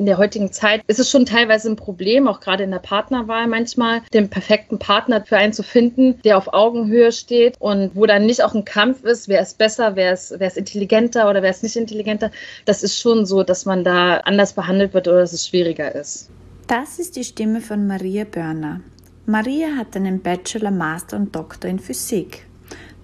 in der heutigen Zeit ist es schon teilweise ein Problem, auch gerade in der Partnerwahl manchmal, den perfekten Partner für einen zu finden, der auf Augenhöhe steht und wo dann nicht auch ein Kampf ist, wer ist besser, wer ist, wer ist intelligenter oder wer ist nicht intelligenter. Das ist schon so, dass man da anders behandelt wird oder dass es schwieriger ist. Das ist die Stimme von Maria Börner. Maria hat einen Bachelor, Master und Doktor in Physik.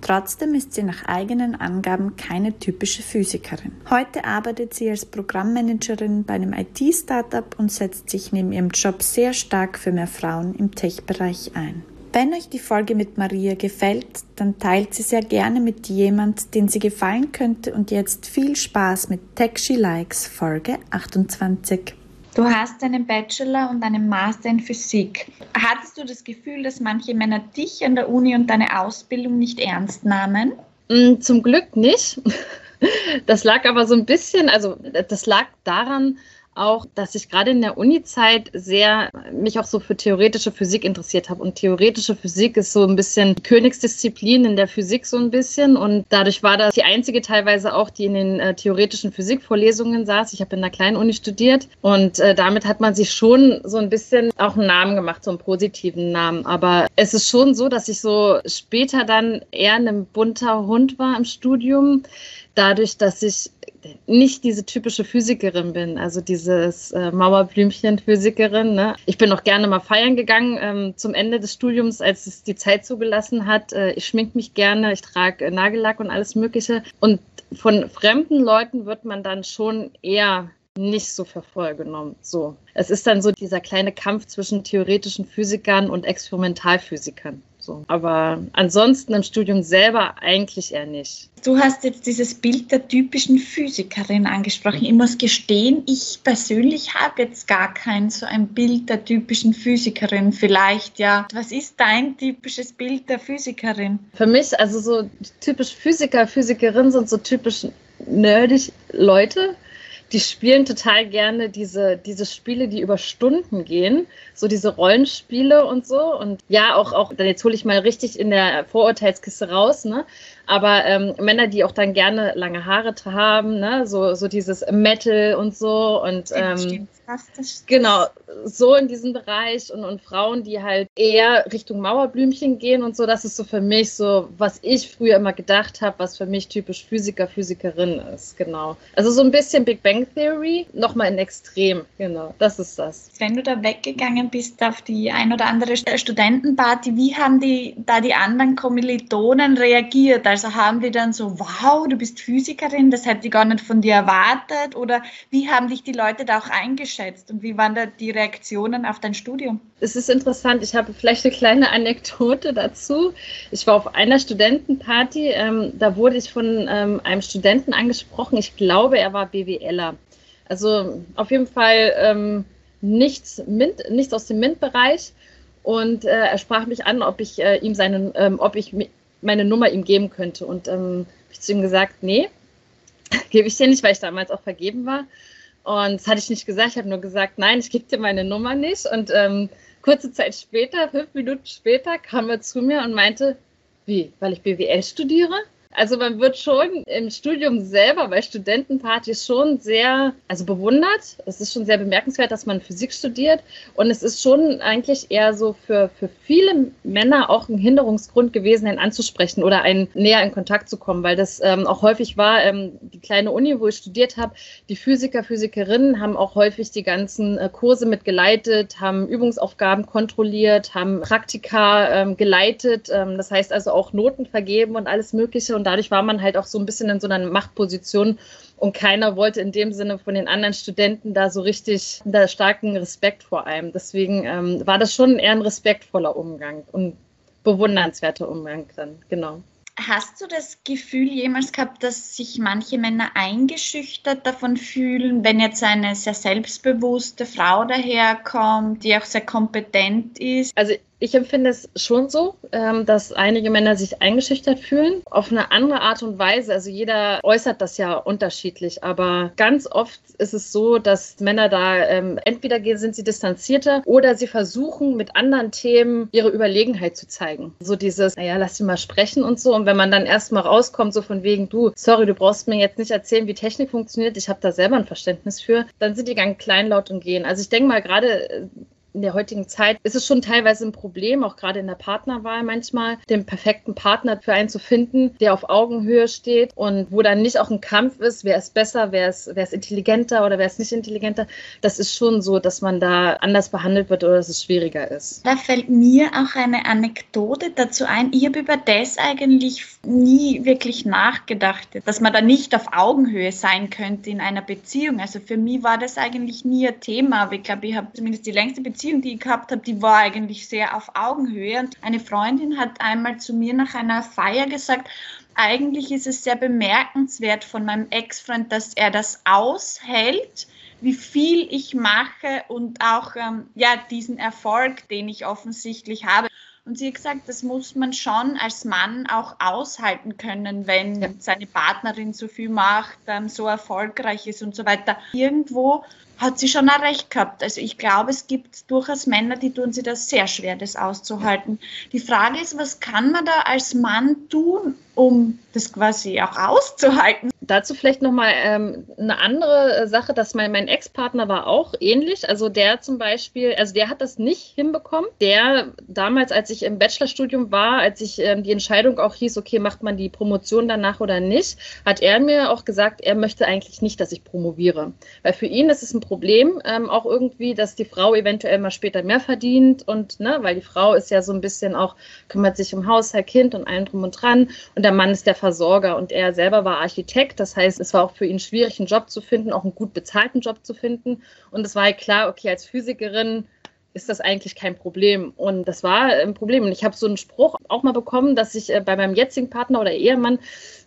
Trotzdem ist sie nach eigenen Angaben keine typische Physikerin. Heute arbeitet sie als Programmmanagerin bei einem IT-Startup und setzt sich neben ihrem Job sehr stark für mehr Frauen im Tech-Bereich ein. Wenn euch die Folge mit Maria gefällt, dann teilt sie sehr gerne mit jemand, den sie gefallen könnte und jetzt viel Spaß mit Tech She Likes Folge 28. Du hast einen Bachelor und einen Master in Physik. Hattest du das Gefühl, dass manche Männer dich an der Uni und deine Ausbildung nicht ernst nahmen? Mm, zum Glück nicht. Das lag aber so ein bisschen, also das lag daran, auch, dass ich gerade in der Uni-Zeit sehr mich auch so für theoretische Physik interessiert habe. Und theoretische Physik ist so ein bisschen Königsdisziplin in der Physik so ein bisschen. Und dadurch war das die einzige teilweise auch, die in den äh, theoretischen Physikvorlesungen saß. Ich habe in einer kleinen Uni studiert und äh, damit hat man sich schon so ein bisschen auch einen Namen gemacht, so einen positiven Namen. Aber es ist schon so, dass ich so später dann eher ein bunter Hund war im Studium dadurch, dass ich nicht diese typische Physikerin bin, also dieses äh, Mauerblümchen-Physikerin. Ne? Ich bin auch gerne mal feiern gegangen ähm, zum Ende des Studiums, als es die Zeit zugelassen hat. Äh, ich schmink mich gerne, ich trage äh, Nagellack und alles Mögliche. Und von fremden Leuten wird man dann schon eher nicht so für. So. Es ist dann so dieser kleine Kampf zwischen theoretischen Physikern und Experimentalphysikern. So. Aber ansonsten im Studium selber eigentlich eher nicht. Du hast jetzt dieses Bild der typischen Physikerin angesprochen. Ich muss gestehen, ich persönlich habe jetzt gar kein so ein Bild der typischen Physikerin. Vielleicht ja. Was ist dein typisches Bild der Physikerin? Für mich, also so typisch Physiker, Physikerin sind so typisch nerdig Leute, die spielen total gerne diese, diese Spiele, die über Stunden gehen, so diese Rollenspiele und so. Und ja, auch, auch, jetzt hole ich mal richtig in der Vorurteilskiste raus, ne? Aber ähm, Männer, die auch dann gerne lange Haare haben, ne? so, so dieses Metal und so. Und ähm, genau, so in diesem Bereich und, und Frauen, die halt eher Richtung Mauerblümchen gehen und so, das ist so für mich so, was ich früher immer gedacht habe, was für mich typisch Physiker, Physikerin ist, genau. Also so ein bisschen Big Bang Theory, nochmal in Extrem, genau, das ist das. Wenn du da weggegangen bist auf die ein oder andere Studentenparty, wie haben die da die anderen Kommilitonen reagiert? Also haben die dann so, wow, du bist Physikerin, das hätte ich gar nicht von dir erwartet? Oder wie haben dich die Leute da auch eingeschätzt und wie waren da die Reaktionen auf dein Studium? Es ist interessant, ich habe vielleicht eine kleine Anekdote dazu. Ich war auf einer Studentenparty, ähm, da wurde ich von ähm, einem Studenten angesprochen, ich glaube, er war BWLer. Also auf jeden Fall ähm, nichts, Mint, nichts aus dem MINT-Bereich. Und äh, er sprach mich an, ob ich äh, ihm seinen, ähm, ob ich meine Nummer ihm geben könnte. Und ähm, habe ich zu ihm gesagt, nee, gebe ich dir nicht, weil ich damals auch vergeben war. Und das hatte ich nicht gesagt. Ich habe nur gesagt, nein, ich gebe dir meine Nummer nicht. Und ähm, kurze Zeit später, fünf Minuten später, kam er zu mir und meinte, wie, weil ich BWL studiere? Also man wird schon im Studium selber bei Studentenpartys schon sehr, also bewundert. Es ist schon sehr bemerkenswert, dass man Physik studiert. Und es ist schon eigentlich eher so für, für viele Männer auch ein Hinderungsgrund gewesen, einen anzusprechen oder einen näher in Kontakt zu kommen, weil das ähm, auch häufig war, ähm, die kleine Uni, wo ich studiert habe, die Physiker, Physikerinnen haben auch häufig die ganzen äh, Kurse mitgeleitet, haben Übungsaufgaben kontrolliert, haben Praktika ähm, geleitet. Ähm, das heißt also auch Noten vergeben und alles Mögliche. Und dadurch war man halt auch so ein bisschen in so einer Machtposition und keiner wollte in dem Sinne von den anderen Studenten da so richtig da starken Respekt vor einem. Deswegen ähm, war das schon eher ein respektvoller Umgang und bewundernswerter Umgang dann, genau. Hast du das Gefühl jemals gehabt, dass sich manche Männer eingeschüchtert davon fühlen, wenn jetzt eine sehr selbstbewusste Frau daherkommt, die auch sehr kompetent ist? Also Ich empfinde es schon so, ähm, dass einige Männer sich eingeschüchtert fühlen. Auf eine andere Art und Weise. Also jeder äußert das ja unterschiedlich. Aber ganz oft ist es so, dass Männer da ähm, entweder sind sie distanzierter oder sie versuchen mit anderen Themen ihre Überlegenheit zu zeigen. So dieses, naja, lass sie mal sprechen und so. Und wenn man dann erstmal rauskommt, so von wegen, du, sorry, du brauchst mir jetzt nicht erzählen, wie Technik funktioniert, ich habe da selber ein Verständnis für, dann sind die ganz kleinlaut und gehen. Also ich denke mal, gerade äh, in der heutigen Zeit ist es schon teilweise ein Problem, auch gerade in der Partnerwahl manchmal, den perfekten Partner für einen zu finden, der auf Augenhöhe steht und wo dann nicht auch ein Kampf ist, wer ist besser, wer ist, wer ist intelligenter oder wer ist nicht intelligenter. Das ist schon so, dass man da anders behandelt wird oder dass es schwieriger ist. Da fällt mir auch eine Anekdote dazu ein. Ich habe über das eigentlich nie wirklich nachgedacht, dass man da nicht auf Augenhöhe sein könnte in einer Beziehung. Also für mich war das eigentlich nie ein Thema, aber ich glaube, ich habe zumindest die längste Beziehung Beziehung, die ich gehabt habe, die war eigentlich sehr auf Augenhöhe. Und eine Freundin hat einmal zu mir nach einer Feier gesagt, eigentlich ist es sehr bemerkenswert von meinem Ex-Freund, dass er das aushält, wie viel ich mache und auch ähm, ja, diesen Erfolg, den ich offensichtlich habe. Und sie hat gesagt, das muss man schon als Mann auch aushalten können, wenn ja. seine Partnerin so viel macht, ähm, so erfolgreich ist und so weiter. Irgendwo hat sie schon auch recht gehabt. Also ich glaube, es gibt durchaus Männer, die tun sich das sehr schwer, das auszuhalten. Die Frage ist, was kann man da als Mann tun, um das quasi auch auszuhalten? Dazu vielleicht nochmal ähm, eine andere Sache, dass mein, mein Ex-Partner war auch ähnlich. Also der zum Beispiel, also der hat das nicht hinbekommen. Der damals, als ich im Bachelorstudium war, als ich ähm, die Entscheidung auch hieß, okay, macht man die Promotion danach oder nicht, hat er mir auch gesagt, er möchte eigentlich nicht, dass ich promoviere. Weil für ihn ist es ein Problem ähm, auch irgendwie, dass die Frau eventuell mal später mehr verdient und, ne, weil die Frau ist ja so ein bisschen auch, kümmert sich um Haushalt, Kind und allem drum und dran und der Mann ist der Versorger und er selber war Architekt, das heißt, es war auch für ihn schwierig, einen Job zu finden, auch einen gut bezahlten Job zu finden und es war halt klar, okay, als Physikerin ist das eigentlich kein Problem. Und das war ein Problem. Und ich habe so einen Spruch auch mal bekommen, dass ich äh, bei meinem jetzigen Partner oder Ehemann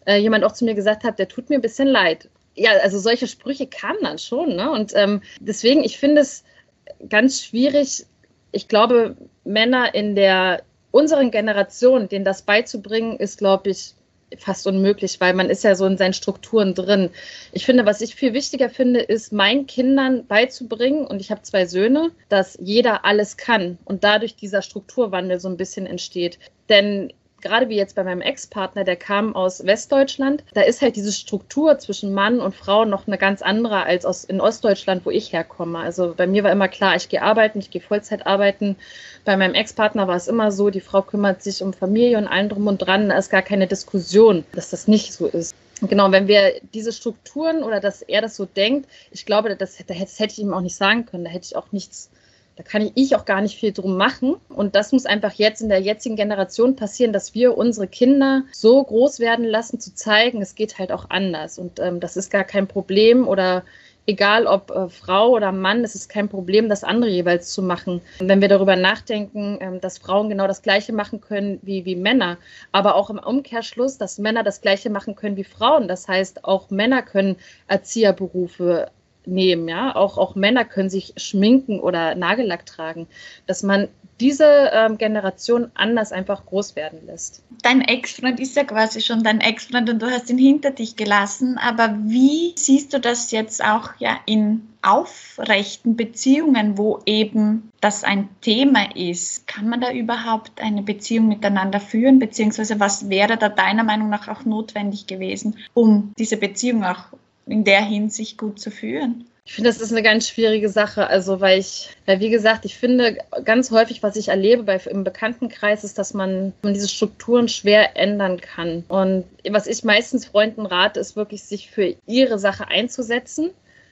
äh, jemand auch zu mir gesagt hat, der tut mir ein bisschen leid ja, also solche Sprüche kamen dann schon. Ne? Und ähm, deswegen, ich finde es ganz schwierig. Ich glaube, Männer in der unseren Generation, denen das beizubringen, ist, glaube ich, fast unmöglich, weil man ist ja so in seinen Strukturen drin. Ich finde, was ich viel wichtiger finde, ist meinen Kindern beizubringen, und ich habe zwei Söhne, dass jeder alles kann und dadurch dieser Strukturwandel so ein bisschen entsteht. Denn gerade wie jetzt bei meinem Ex-Partner, der kam aus Westdeutschland, da ist halt diese Struktur zwischen Mann und Frau noch eine ganz andere als aus, in Ostdeutschland, wo ich herkomme. Also bei mir war immer klar, ich gehe arbeiten, ich gehe Vollzeit arbeiten. Bei meinem Ex-Partner war es immer so, die Frau kümmert sich um Familie und allen drum und dran. Da ist gar keine Diskussion, dass das nicht so ist. Genau, wenn wir diese Strukturen oder dass er das so denkt, ich glaube, das, das hätte ich ihm auch nicht sagen können. Da hätte ich auch nichts da kann ich auch gar nicht viel drum machen. Und das muss einfach jetzt in der jetzigen Generation passieren, dass wir unsere Kinder so groß werden lassen, zu zeigen, es geht halt auch anders. Und ähm, das ist gar kein Problem oder egal ob äh, Frau oder Mann, es ist kein Problem, das andere jeweils zu machen. Wenn wir darüber nachdenken, ähm, dass Frauen genau das Gleiche machen können wie, wie Männer, aber auch im Umkehrschluss, dass Männer das Gleiche machen können wie Frauen. Das heißt, auch Männer können Erzieherberufe nehmen, ja. Auch, auch Männer können sich schminken oder Nagellack tragen, dass man diese ähm, Generation anders einfach groß werden lässt. Dein Ex-Freund ist ja quasi schon dein Ex-Freund und du hast ihn hinter dich gelassen, aber wie siehst du das jetzt auch ja in aufrechten Beziehungen, wo eben das ein Thema ist? Kann man da überhaupt eine Beziehung miteinander führen, beziehungsweise was wäre da deiner Meinung nach auch notwendig gewesen, um diese Beziehung auch in der Hinsicht gut zu führen? Ich finde, das ist eine ganz schwierige Sache. Also, weil ich, weil wie gesagt, ich finde ganz häufig, was ich erlebe bei, im Bekanntenkreis, ist, dass man, man diese Strukturen schwer ändern kann. Und was ich meistens Freunden rate, ist wirklich, sich für ihre Sache einzusetzen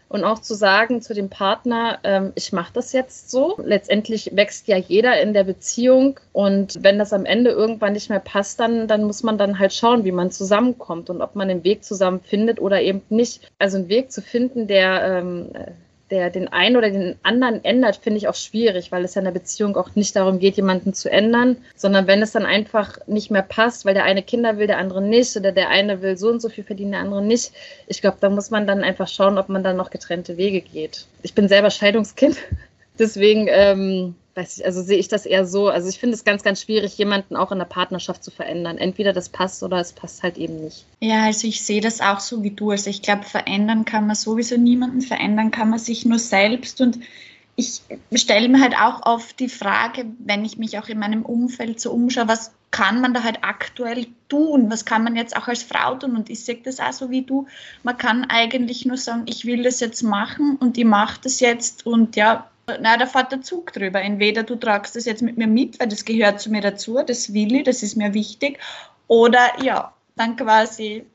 und auch zu sagen zu dem Partner, ähm, ich mache das jetzt so. Letztendlich wächst ja jeder in der Beziehung und wenn das am Ende irgendwann nicht mehr passt, dann, dann muss man dann halt schauen, wie man zusammenkommt und ob man den Weg zusammen findet oder eben nicht. Also einen Weg zu finden, der ähm, der den einen oder den anderen ändert, finde ich auch schwierig, weil es ja in der Beziehung auch nicht darum geht, jemanden zu ändern, sondern wenn es dann einfach nicht mehr passt, weil der eine Kinder will, der andere nicht, oder der eine will so und so viel verdienen, der andere nicht. Ich glaube, da muss man dann einfach schauen, ob man dann noch getrennte Wege geht. Ich bin selber Scheidungskind, deswegen ähm, weiß ich, also sehe ich das eher so. Also ich finde es ganz, ganz schwierig, jemanden auch in der Partnerschaft zu verändern. Entweder das passt oder es passt halt eben nicht. Ja, also ich sehe das auch so wie du. Also ich glaube, verändern kann man sowieso niemanden, verändern kann man sich nur selbst und ich stelle mir halt auch oft die Frage, wenn ich mich auch in meinem Umfeld so umschaue, was kann man da halt aktuell tun? Was kann man jetzt auch als Frau tun? Und ich sehe das auch so wie du. Man kann eigentlich nur sagen, ich will das jetzt machen und ich mache das jetzt und ja, na, da fährt der Zug drüber. Entweder du tragst das jetzt mit mir mit, weil das gehört zu mir dazu, das will ich, das ist mir wichtig, oder ja, dann quasi,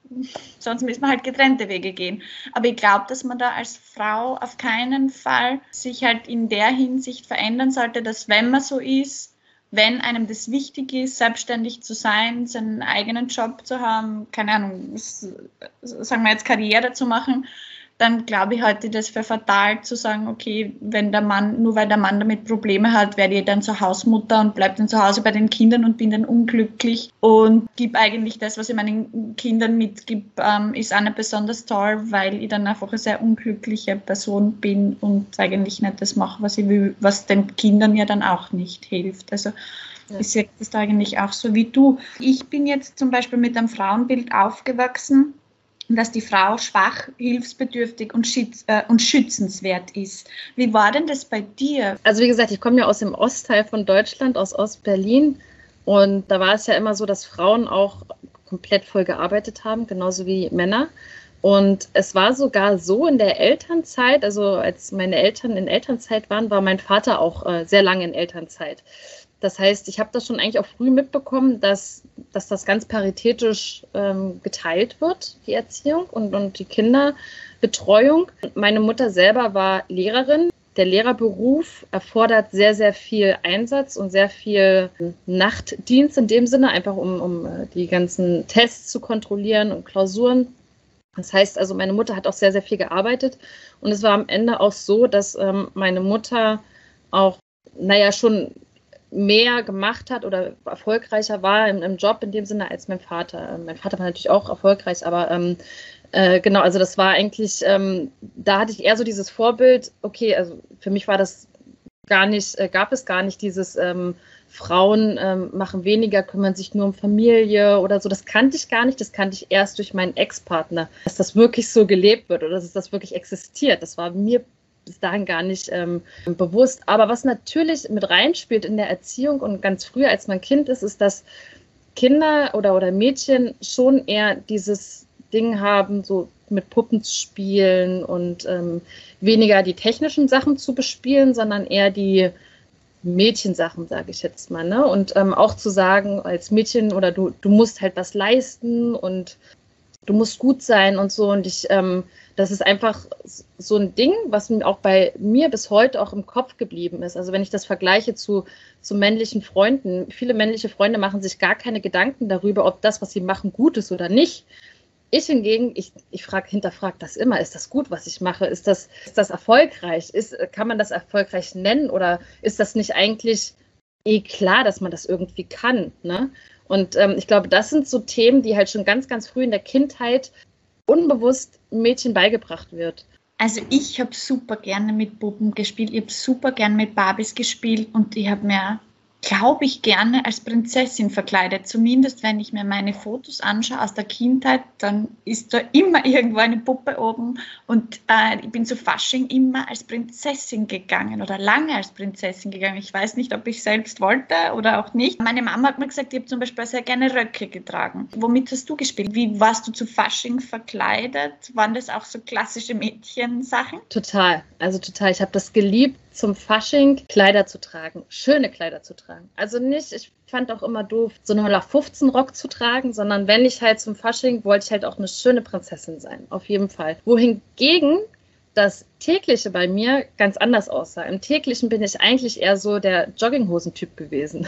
sonst müssen wir halt getrennte Wege gehen. Aber ich glaube, dass man da als Frau auf keinen Fall sich halt in der Hinsicht verändern sollte, dass wenn man so ist, wenn einem das wichtig ist, selbstständig zu sein, seinen eigenen Job zu haben, keine Ahnung, sagen wir jetzt Karriere zu machen, dann glaube ich halte das für fatal zu sagen, okay, wenn der Mann, nur weil der Mann damit Probleme hat, werde ich dann zur Hausmutter und bleibe dann zu Hause bei den Kindern und bin dann unglücklich und gebe eigentlich das, was ich meinen Kindern mitgib, ähm, ist auch nicht besonders toll, weil ich dann einfach eine sehr unglückliche Person bin und eigentlich nicht das mache, was ich will, was den Kindern ja dann auch nicht hilft. Also ja. ich sehe das eigentlich auch so wie du. Ich bin jetzt zum Beispiel mit einem Frauenbild aufgewachsen, dass die Frau schwach, hilfsbedürftig und, schütz, äh, und schützenswert ist. Wie war denn das bei dir? Also wie gesagt, ich komme ja aus dem Ostteil von Deutschland, aus Ostberlin. Und da war es ja immer so, dass Frauen auch komplett voll gearbeitet haben, genauso wie Männer. Und es war sogar so in der Elternzeit, also als meine Eltern in Elternzeit waren, war mein Vater auch äh, sehr lange in Elternzeit. Das heißt, ich habe das schon eigentlich auch früh mitbekommen, dass, dass das ganz paritätisch ähm, geteilt wird, die Erziehung und, und die Kinderbetreuung. Meine Mutter selber war Lehrerin. Der Lehrerberuf erfordert sehr, sehr viel Einsatz und sehr viel Nachtdienst in dem Sinne, einfach um, um äh, die ganzen Tests zu kontrollieren und Klausuren. Das heißt also, meine Mutter hat auch sehr, sehr viel gearbeitet. Und es war am Ende auch so, dass ähm, meine Mutter auch, naja, schon mehr gemacht hat oder erfolgreicher war im, im, Job in dem Sinne als mein Vater. Ähm, mein Vater war natürlich auch erfolgreich, aber ähm, äh, genau, also das war eigentlich, ähm, da hatte ich eher so dieses Vorbild, okay, also für mich war das gar nicht, äh, gab es gar nicht dieses ähm, Frauen ähm, machen weniger, kümmern sich nur um Familie oder so. Das kannte ich gar nicht, das kannte ich erst durch meinen Ex-Partner, dass das wirklich so gelebt wird oder dass das wirklich existiert. Das war mir bis dahin gar nicht ähm, bewusst. Aber was natürlich mit reinspielt in der Erziehung und ganz früh, als man Kind ist, ist, dass Kinder oder, oder Mädchen schon eher dieses Ding haben, so mit Puppen zu spielen und ähm, weniger die technischen Sachen zu bespielen, sondern eher die Mädchensachen, sage ich jetzt mal. Ne? Und ähm, auch zu sagen, als Mädchen oder du, du musst halt was leisten und du musst gut sein und so. Und ich ähm, das ist einfach so ein Ding, was auch bei mir bis heute auch im Kopf geblieben ist. Also wenn ich das vergleiche zu, zu männlichen Freunden, viele männliche Freunde machen sich gar keine Gedanken darüber, ob das, was sie machen, gut ist oder nicht. Ich hingegen, ich, ich frage, hinterfrage das immer, ist das gut, was ich mache? Ist das, ist das erfolgreich? Ist, kann man das erfolgreich nennen oder ist das nicht eigentlich eh klar, dass man das irgendwie kann? Ne? Und ähm, ich glaube, das sind so Themen, die halt schon ganz, ganz früh in der Kindheit unbewusst Mädchen beigebracht wird. Also ich habe super gerne mit Puppen gespielt, ich habe super gerne mit Barbies gespielt und ich habe mir glaube ich, gerne als Prinzessin verkleidet. Zumindest wenn ich mir meine Fotos anschaue aus der Kindheit, dann ist da immer irgendwo eine Puppe oben. Und äh, ich bin zu Fasching immer als Prinzessin gegangen oder lange als Prinzessin gegangen. Ich weiß nicht, ob ich selbst wollte oder auch nicht. Meine Mama hat mir gesagt, ich habe zum Beispiel sehr gerne Röcke getragen. Womit hast du gespielt? Wie warst du zu Fasching verkleidet? Waren das auch so klassische Mädchensachen? Total, also total. Ich habe das geliebt zum Fasching Kleider zu tragen, schöne Kleider zu tragen. Also nicht, ich fand auch immer doof, so eine 15 Rock zu tragen, sondern wenn ich halt zum Fasching, wollte ich halt auch eine schöne Prinzessin sein, auf jeden Fall. Wohingegen das tägliche bei mir ganz anders aussah. Im täglichen bin ich eigentlich eher so der Jogginghosen-Typ gewesen.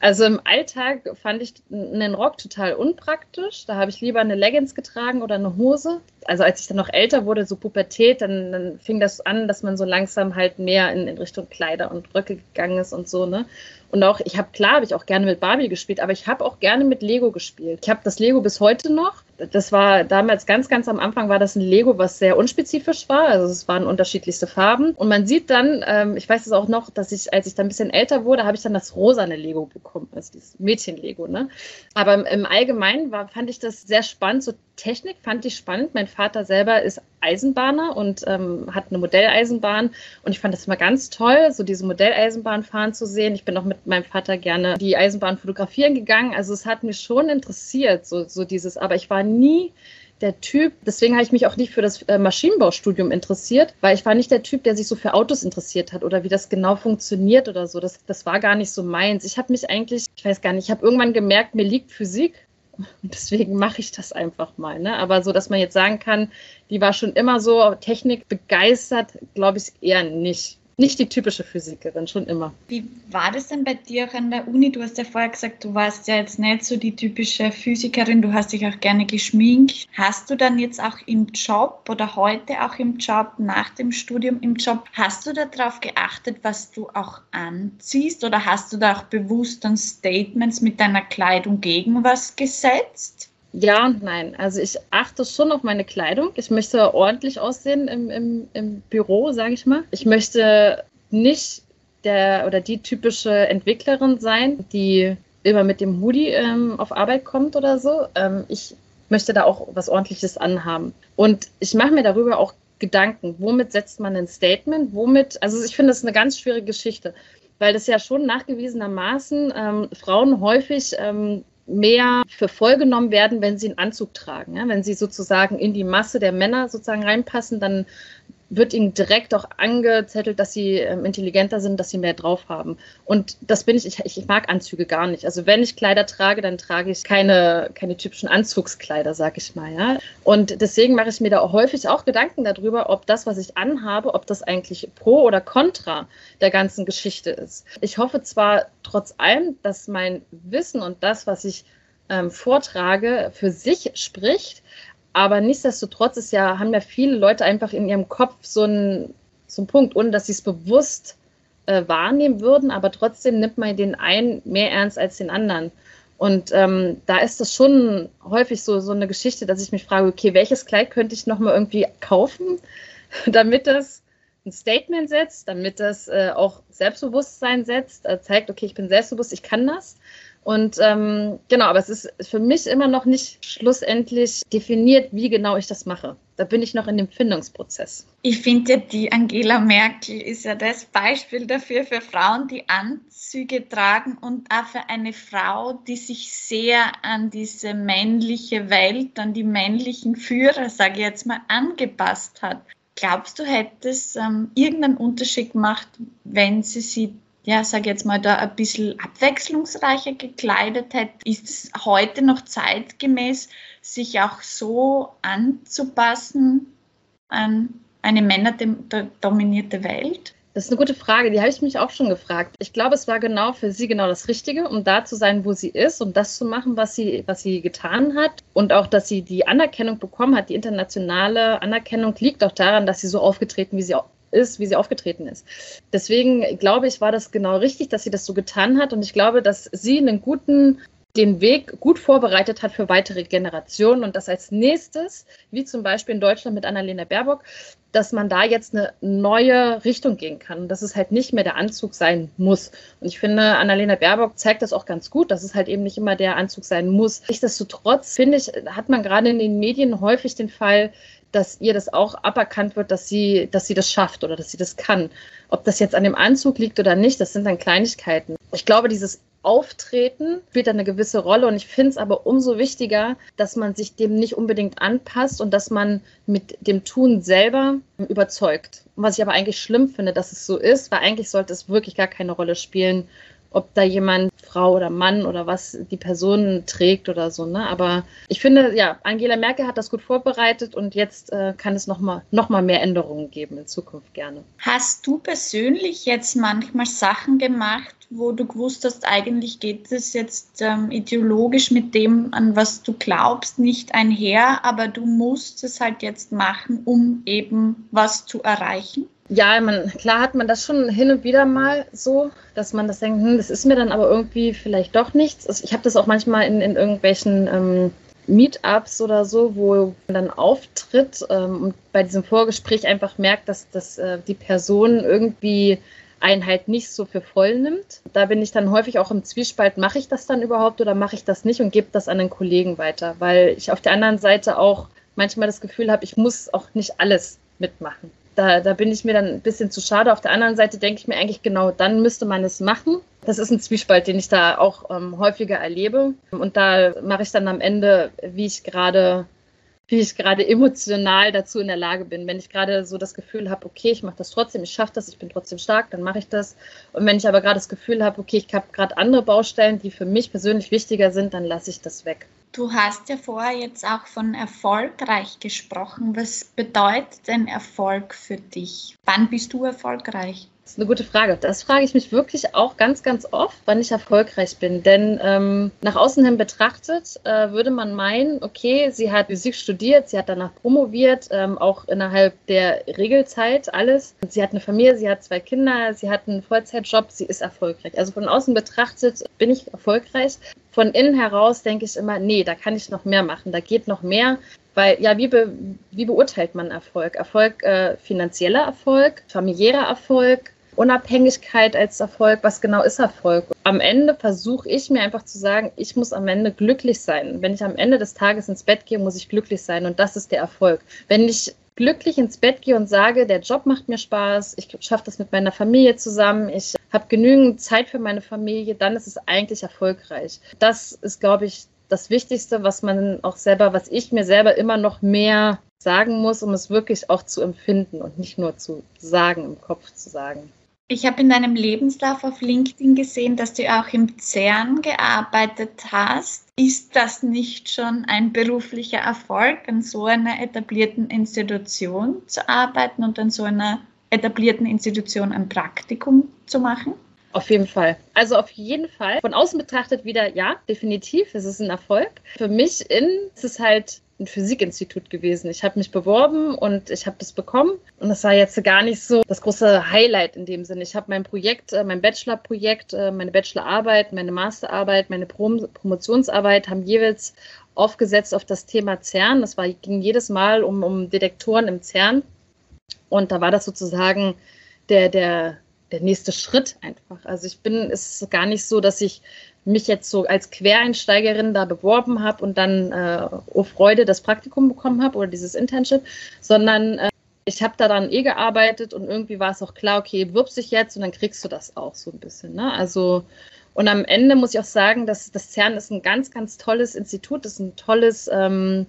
Also im Alltag fand ich einen Rock total unpraktisch. Da habe ich lieber eine Leggings getragen oder eine Hose. Also als ich dann noch älter wurde, so Pubertät, dann, dann fing das an, dass man so langsam halt mehr in, in Richtung Kleider und Röcke gegangen ist und so, ne? Und auch, ich habe klar, habe ich auch gerne mit Barbie gespielt, aber ich habe auch gerne mit Lego gespielt. Ich habe das Lego bis heute noch. Das war damals ganz, ganz am Anfang war das ein Lego, was sehr unspezifisch war. Also es waren unterschiedlichste Farben. Und man sieht dann, ähm, ich weiß es auch noch, dass ich, als ich dann ein bisschen älter wurde, habe ich dann das rosane Lego bekommen, also dieses Mädchen-Lego. Ne? Aber im, Allgemeinen war, fand ich das sehr spannend, so Technik fand ich spannend. Mein Vater selber ist Eisenbahner und ähm, hat eine Modelleisenbahn und ich fand das immer ganz toll, so diese Modelleisenbahn fahren zu sehen. Ich bin auch mit meinem Vater gerne die Eisenbahn fotografieren gegangen. Also es hat mich schon interessiert, so, so dieses, aber ich war nie der Typ, deswegen habe ich mich auch nicht für das äh, Maschinenbaustudium interessiert, weil ich war nicht der Typ, der sich so für Autos interessiert hat oder wie das genau funktioniert oder so. Das, das war gar nicht so meins. Ich habe mich eigentlich, ich weiß gar nicht, ich habe irgendwann gemerkt, mir liegt Physik und deswegen mache ich das einfach mal. Ne? Aber so, dass man jetzt sagen kann, die war schon immer so Technik begeistert, glaube ich eher nicht nicht die typische Physikerin, schon immer. Wie war das denn bei dir auch an der Uni? Du hast ja vorher gesagt, du warst ja jetzt nicht so die typische Physikerin, du hast dich auch gerne geschminkt. Hast du dann jetzt auch im Job oder heute auch im Job, nach dem Studium im Job, hast du darauf geachtet, was du auch anziehst oder hast du da auch bewusst dann Statements mit deiner Kleidung gegen was gesetzt? Ja und nein. Also ich achte schon auf meine Kleidung. Ich möchte ordentlich aussehen im, im, im Büro, sage ich mal. Ich möchte nicht der oder die typische Entwicklerin sein, die immer mit dem Hoodie ähm, auf Arbeit kommt oder so. Ähm, ich möchte da auch was Ordentliches anhaben. Und ich mache mir darüber auch Gedanken. Womit setzt man ein Statement? Womit, also ich finde das eine ganz schwierige Geschichte, weil das ja schon nachgewiesenermaßen ähm, Frauen häufig ähm, mehr für voll genommen werden, wenn sie einen Anzug tragen. Ja? Wenn sie sozusagen in die Masse der Männer sozusagen reinpassen, dann wird ihnen direkt auch angezettelt, dass sie ähm, intelligenter sind, dass sie mehr drauf haben. Und das bin ich, ich, ich mag Anzüge gar nicht. Also wenn ich Kleider trage, dann trage ich keine, keine typischen Anzugskleider, sag ich mal, ja. Und deswegen mache ich mir da häufig auch Gedanken darüber, ob das, was ich anhabe, ob das eigentlich pro oder contra der ganzen Geschichte ist. Ich hoffe zwar trotz allem, dass mein Wissen und das, was ich ähm, vortrage, für sich spricht, aber nichtsdestotrotz ist ja, haben ja viele Leute einfach in ihrem Kopf so einen, so einen Punkt, ohne dass sie es bewusst äh, wahrnehmen würden, aber trotzdem nimmt man den einen mehr ernst als den anderen. Und ähm, da ist das schon häufig so, so eine Geschichte, dass ich mich frage, okay, welches Kleid könnte ich nochmal irgendwie kaufen, damit das ein Statement setzt, damit das äh, auch Selbstbewusstsein setzt, äh, zeigt, okay, ich bin selbstbewusst, ich kann das. Und ähm, genau, aber es ist für mich immer noch nicht schlussendlich definiert, wie genau ich das mache. Da bin ich noch in dem Findungsprozess. Ich finde ja, die Angela Merkel ist ja das Beispiel dafür für Frauen, die Anzüge tragen und auch für eine Frau, die sich sehr an diese männliche Welt, an die männlichen Führer, sage ich jetzt mal, angepasst hat. Glaubst du, hätte es ähm, irgendeinen Unterschied gemacht, wenn sie sie ja, sag jetzt mal, da ein bisschen abwechslungsreicher gekleidet hätte. Ist es heute noch zeitgemäß, sich auch so anzupassen an eine männerdominierte Welt? Das ist eine gute Frage, die habe ich mich auch schon gefragt. Ich glaube, es war genau für sie genau das Richtige, um da zu sein, wo sie ist, um das zu machen, was sie, was sie getan hat. Und auch, dass sie die Anerkennung bekommen hat, die internationale Anerkennung liegt auch daran, dass sie so aufgetreten, wie sie ist, wie sie aufgetreten ist. Deswegen glaube ich, war das genau richtig, dass sie das so getan hat. Und ich glaube, dass sie einen guten den Weg gut vorbereitet hat für weitere Generationen und das als nächstes, wie zum Beispiel in Deutschland mit Annalena Baerbock, dass man da jetzt eine neue Richtung gehen kann, dass es halt nicht mehr der Anzug sein muss. Und ich finde, Annalena Baerbock zeigt das auch ganz gut, dass es halt eben nicht immer der Anzug sein muss. Nichtsdestotrotz, finde ich, hat man gerade in den Medien häufig den Fall, dass ihr das auch aberkannt wird, dass sie, dass sie das schafft oder dass sie das kann. Ob das jetzt an dem Anzug liegt oder nicht, das sind dann Kleinigkeiten. Ich glaube, dieses Auftreten spielt da eine gewisse Rolle und ich finde es aber umso wichtiger, dass man sich dem nicht unbedingt anpasst und dass man mit dem Tun selber überzeugt. Was ich aber eigentlich schlimm finde, dass es so ist, weil eigentlich sollte es wirklich gar keine Rolle spielen, ob da jemand Frau oder Mann oder was die Person trägt oder so. Ne? Aber ich finde, ja, Angela Merkel hat das gut vorbereitet und jetzt äh, kann es nochmal noch mal mehr Änderungen geben in Zukunft gerne. Hast du persönlich jetzt manchmal Sachen gemacht, wo du gewusst hast, eigentlich geht es jetzt ähm, ideologisch mit dem, an was du glaubst, nicht einher, aber du musst es halt jetzt machen, um eben was zu erreichen? Ja, man, klar hat man das schon hin und wieder mal so, dass man das denkt, hm, das ist mir dann aber irgendwie vielleicht doch nichts. Also ich habe das auch manchmal in, in irgendwelchen ähm, Meetups oder so, wo man dann auftritt ähm, und bei diesem Vorgespräch einfach merkt, dass, dass äh, die Person irgendwie einen halt nicht so für voll nimmt. Da bin ich dann häufig auch im Zwiespalt, mache ich das dann überhaupt oder mache ich das nicht und gebe das an den Kollegen weiter, weil ich auf der anderen Seite auch manchmal das Gefühl habe, ich muss auch nicht alles mitmachen da, da bin ich mir dann ein bisschen zu schade. Auf der anderen Seite denke ich mir eigentlich genau, dann müsste man es machen. Das ist ein Zwiespalt, den ich da auch ähm, häufiger erlebe. Und da mache ich dann am Ende, wie ich gerade wie ich gerade emotional dazu in der Lage bin. Wenn ich gerade so das Gefühl habe, okay, ich mache das trotzdem, ich schaffe das, ich bin trotzdem stark, dann mache ich das. Und wenn ich aber gerade das Gefühl habe, okay, ich habe gerade andere Baustellen, die für mich persönlich wichtiger sind, dann lasse ich das weg. Du hast ja vorher jetzt auch von erfolgreich gesprochen. Was bedeutet denn Erfolg für dich? Wann bist du erfolgreich? Das ist eine gute Frage. Das frage ich mich wirklich auch ganz, ganz oft, wann ich erfolgreich bin. Denn ähm, nach außen hin betrachtet äh, würde man meinen, okay, sie hat Physik studiert, sie hat danach promoviert, ähm, auch innerhalb der Regelzeit alles. Sie hat eine Familie, sie hat zwei Kinder, sie hat einen Vollzeitjob, sie ist erfolgreich. Also von außen betrachtet bin ich erfolgreich. Von innen heraus denke ich immer, nee, da kann ich noch mehr machen, da geht noch mehr. Weil, ja, wie, be, wie beurteilt man Erfolg? Erfolg, äh, finanzieller Erfolg, familiärer Erfolg, Unabhängigkeit als Erfolg, was genau ist Erfolg? Am Ende versuche ich mir einfach zu sagen, ich muss am Ende glücklich sein. Wenn ich am Ende des Tages ins Bett gehe, muss ich glücklich sein und das ist der Erfolg. Wenn ich glücklich ins Bett gehe und sage, der Job macht mir Spaß, ich schaffe das mit meiner Familie zusammen, ich habe genügend Zeit für meine Familie, dann ist es eigentlich erfolgreich. Das ist, glaube ich, das Wichtigste, was man auch selber, was ich mir selber immer noch mehr sagen muss, um es wirklich auch zu empfinden und nicht nur zu sagen, im Kopf zu sagen. Ich habe in deinem Lebenslauf auf LinkedIn gesehen, dass du auch im CERN gearbeitet hast. Ist das nicht schon ein beruflicher Erfolg, an so einer etablierten Institution zu arbeiten und an so einer etablierten Institution ein Praktikum zu machen? Auf jeden Fall. Also auf jeden Fall. Von außen betrachtet wieder, ja, definitiv. Es ist ein Erfolg. Für mich in, ist es halt ein Physikinstitut gewesen. Ich habe mich beworben und ich habe das bekommen. Und das war jetzt gar nicht so das große Highlight in dem Sinne. Ich habe mein Projekt, äh, mein Bachelorprojekt, äh, meine Bachelorarbeit, meine Masterarbeit, meine Prom Promotionsarbeit haben jeweils aufgesetzt auf das Thema CERN. Das war, ging jedes Mal um, um Detektoren im CERN. Und da war das sozusagen der, der, der nächste Schritt einfach. Also ich bin, es ist gar nicht so, dass ich mich jetzt so als Quereinsteigerin da beworben habe und dann äh, oh Freude das Praktikum bekommen habe oder dieses Internship, sondern äh, ich habe da dann eh gearbeitet und irgendwie war es auch klar, okay, wirb dich jetzt und dann kriegst du das auch so ein bisschen. Ne? Also und am Ende muss ich auch sagen, dass das CERN ist ein ganz, ganz tolles Institut, ist ein tolles ähm,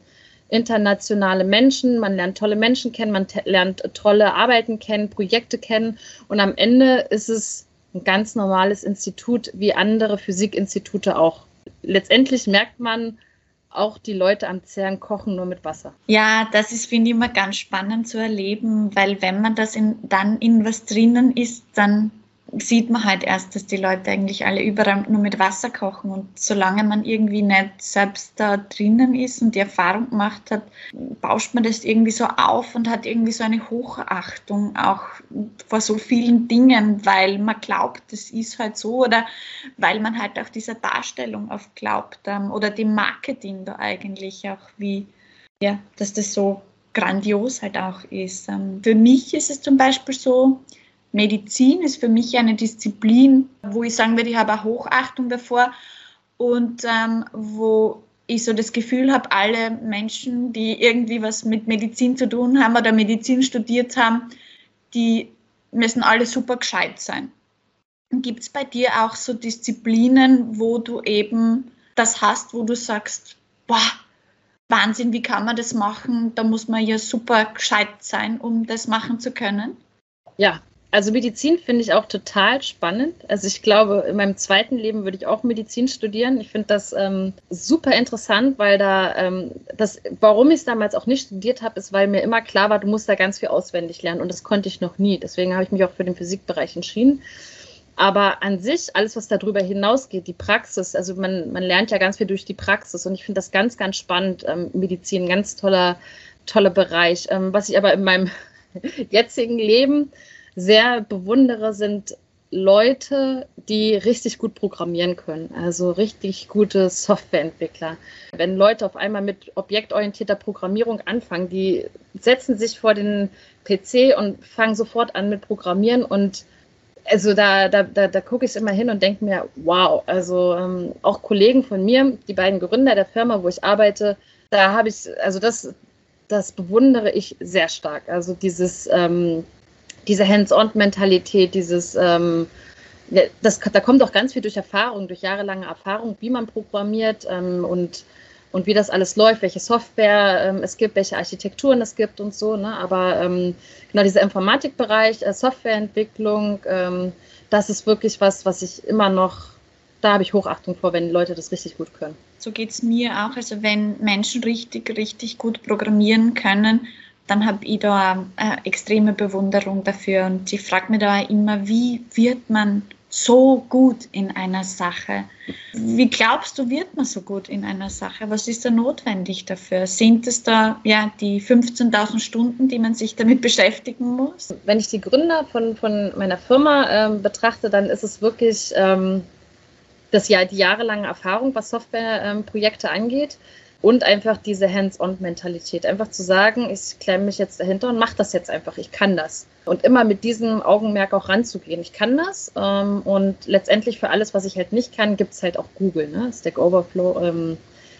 internationale Menschen, man lernt tolle Menschen kennen, man lernt tolle Arbeiten kennen, Projekte kennen und am Ende ist es ein ganz normales Institut wie andere Physikinstitute auch. Letztendlich merkt man, auch die Leute am CERN kochen nur mit Wasser. Ja, das ist, finde ich, immer ganz spannend zu erleben, weil wenn man das in, dann in was drinnen ist, dann sieht man halt erst, dass die Leute eigentlich alle überall nur mit Wasser kochen. Und solange man irgendwie nicht selbst da drinnen ist und die Erfahrung gemacht hat, bauscht man das irgendwie so auf und hat irgendwie so eine Hochachtung auch vor so vielen Dingen, weil man glaubt, das ist halt so oder weil man halt auch dieser Darstellung oft glaubt ähm, oder dem Marketing da eigentlich auch wie, ja, dass das so grandios halt auch ist. Ähm, für mich ist es zum Beispiel so, Medizin ist für mich eine Disziplin, wo ich sagen würde, ich habe eine Hochachtung davor und ähm, wo ich so das Gefühl habe, alle Menschen, die irgendwie was mit Medizin zu tun haben oder Medizin studiert haben, die müssen alle super gescheit sein. Gibt es bei dir auch so Disziplinen, wo du eben das hast, wo du sagst, boah, Wahnsinn, wie kann man das machen? Da muss man ja super gescheit sein, um das machen zu können. Ja, Also Medizin finde ich auch total spannend. Also ich glaube, in meinem zweiten Leben würde ich auch Medizin studieren. Ich finde das ähm, super interessant, weil da ähm, das, warum ich es damals auch nicht studiert habe, ist, weil mir immer klar war, du musst da ganz viel auswendig lernen und das konnte ich noch nie. Deswegen habe ich mich auch für den Physikbereich entschieden. Aber an sich, alles, was darüber hinausgeht, die Praxis, also man, man lernt ja ganz viel durch die Praxis und ich finde das ganz, ganz spannend. Ähm, Medizin, ganz toller, toller Bereich. Ähm, was ich aber in meinem jetzigen Leben sehr bewundere, sind Leute, die richtig gut programmieren können, also richtig gute Softwareentwickler. Wenn Leute auf einmal mit objektorientierter Programmierung anfangen, die setzen sich vor den PC und fangen sofort an mit Programmieren und also da, da, da, da gucke ich immer hin und denke mir, wow, also ähm, auch Kollegen von mir, die beiden Gründer der Firma, wo ich arbeite, da habe ich, also das, das bewundere ich sehr stark. Also dieses ähm, diese Hands-on-Mentalität, dieses, ähm, das, da kommt auch ganz viel durch Erfahrung, durch jahrelange Erfahrung, wie man programmiert ähm, und, und wie das alles läuft, welche Software ähm, es gibt, welche Architekturen es gibt und so. Ne? Aber ähm, genau dieser Informatikbereich, äh, Softwareentwicklung, ähm, das ist wirklich was, was ich immer noch, da habe ich Hochachtung vor, wenn Leute das richtig gut können. So geht es mir auch. Also wenn Menschen richtig, richtig gut programmieren können, dann habe ich da eine extreme Bewunderung dafür. Und ich frage mich da immer, wie wird man so gut in einer Sache? Wie glaubst du, wird man so gut in einer Sache? Was ist da notwendig dafür? Sind es da ja die 15.000 Stunden, die man sich damit beschäftigen muss? Wenn ich die Gründer von, von meiner Firma ähm, betrachte, dann ist es wirklich ähm, das Jahr, die jahrelange Erfahrung, was Softwareprojekte ähm, angeht und einfach diese Hands-on-Mentalität. Einfach zu sagen, ich klemme mich jetzt dahinter und mache das jetzt einfach. Ich kann das. Und immer mit diesem Augenmerk auch ranzugehen. Ich kann das. Ähm, und letztendlich für alles, was ich halt nicht kann, gibt es halt auch Google. Ne? Stack Overflow ähm,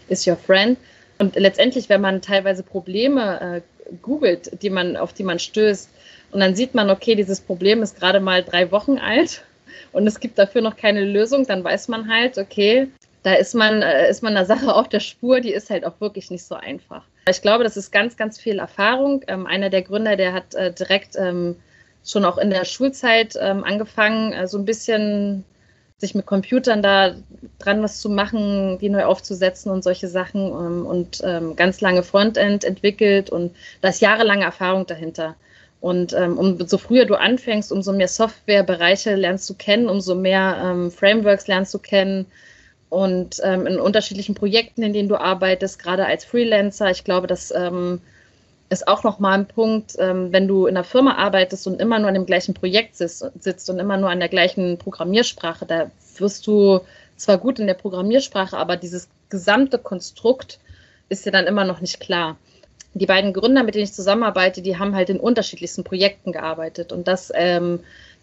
is your friend. Und letztendlich, wenn man teilweise Probleme äh, googelt, die man, auf die man stößt, und dann sieht man, okay, dieses Problem ist gerade mal drei Wochen alt und es gibt dafür noch keine Lösung, dann weiß man halt, okay, da ist man, äh, ist man einer Sache auf der Spur, die ist halt auch wirklich nicht so einfach. Ich glaube, das ist ganz, ganz viel Erfahrung. Ähm, einer der Gründer, der hat äh, direkt ähm, schon auch in der Schulzeit ähm, angefangen, äh, so ein bisschen sich mit Computern da dran was zu machen, die neu aufzusetzen und solche Sachen ähm, und ähm, ganz lange Frontend entwickelt und da ist jahrelange Erfahrung dahinter. Und ähm, umso früher du anfängst, umso mehr Softwarebereiche lernst du kennen, umso mehr Frameworks lernst du kennen, und ähm, in unterschiedlichen Projekten, in denen du arbeitest, gerade als Freelancer. Ich glaube, das ähm, ist auch nochmal ein Punkt, ähm, wenn du in einer Firma arbeitest und immer nur an dem gleichen Projekt sitzt, sitzt und immer nur an der gleichen Programmiersprache, da wirst du zwar gut in der Programmiersprache, aber dieses gesamte Konstrukt ist dir dann immer noch nicht klar. Die beiden Gründer, mit denen ich zusammenarbeite, die haben halt in unterschiedlichsten Projekten gearbeitet und das ähm,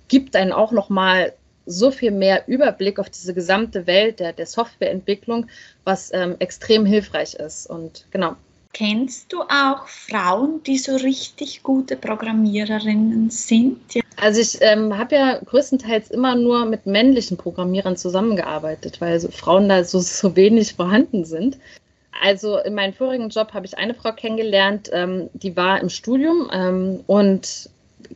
gibt einen auch nochmal so viel mehr Überblick auf diese gesamte Welt der, der Softwareentwicklung, was ähm, extrem hilfreich ist. Und genau. Kennst du auch Frauen, die so richtig gute Programmiererinnen sind? Also ich ähm, habe ja größtenteils immer nur mit männlichen Programmierern zusammengearbeitet, weil so Frauen da so, so wenig vorhanden sind. Also in meinem vorigen Job habe ich eine Frau kennengelernt, ähm, die war im Studium ähm, und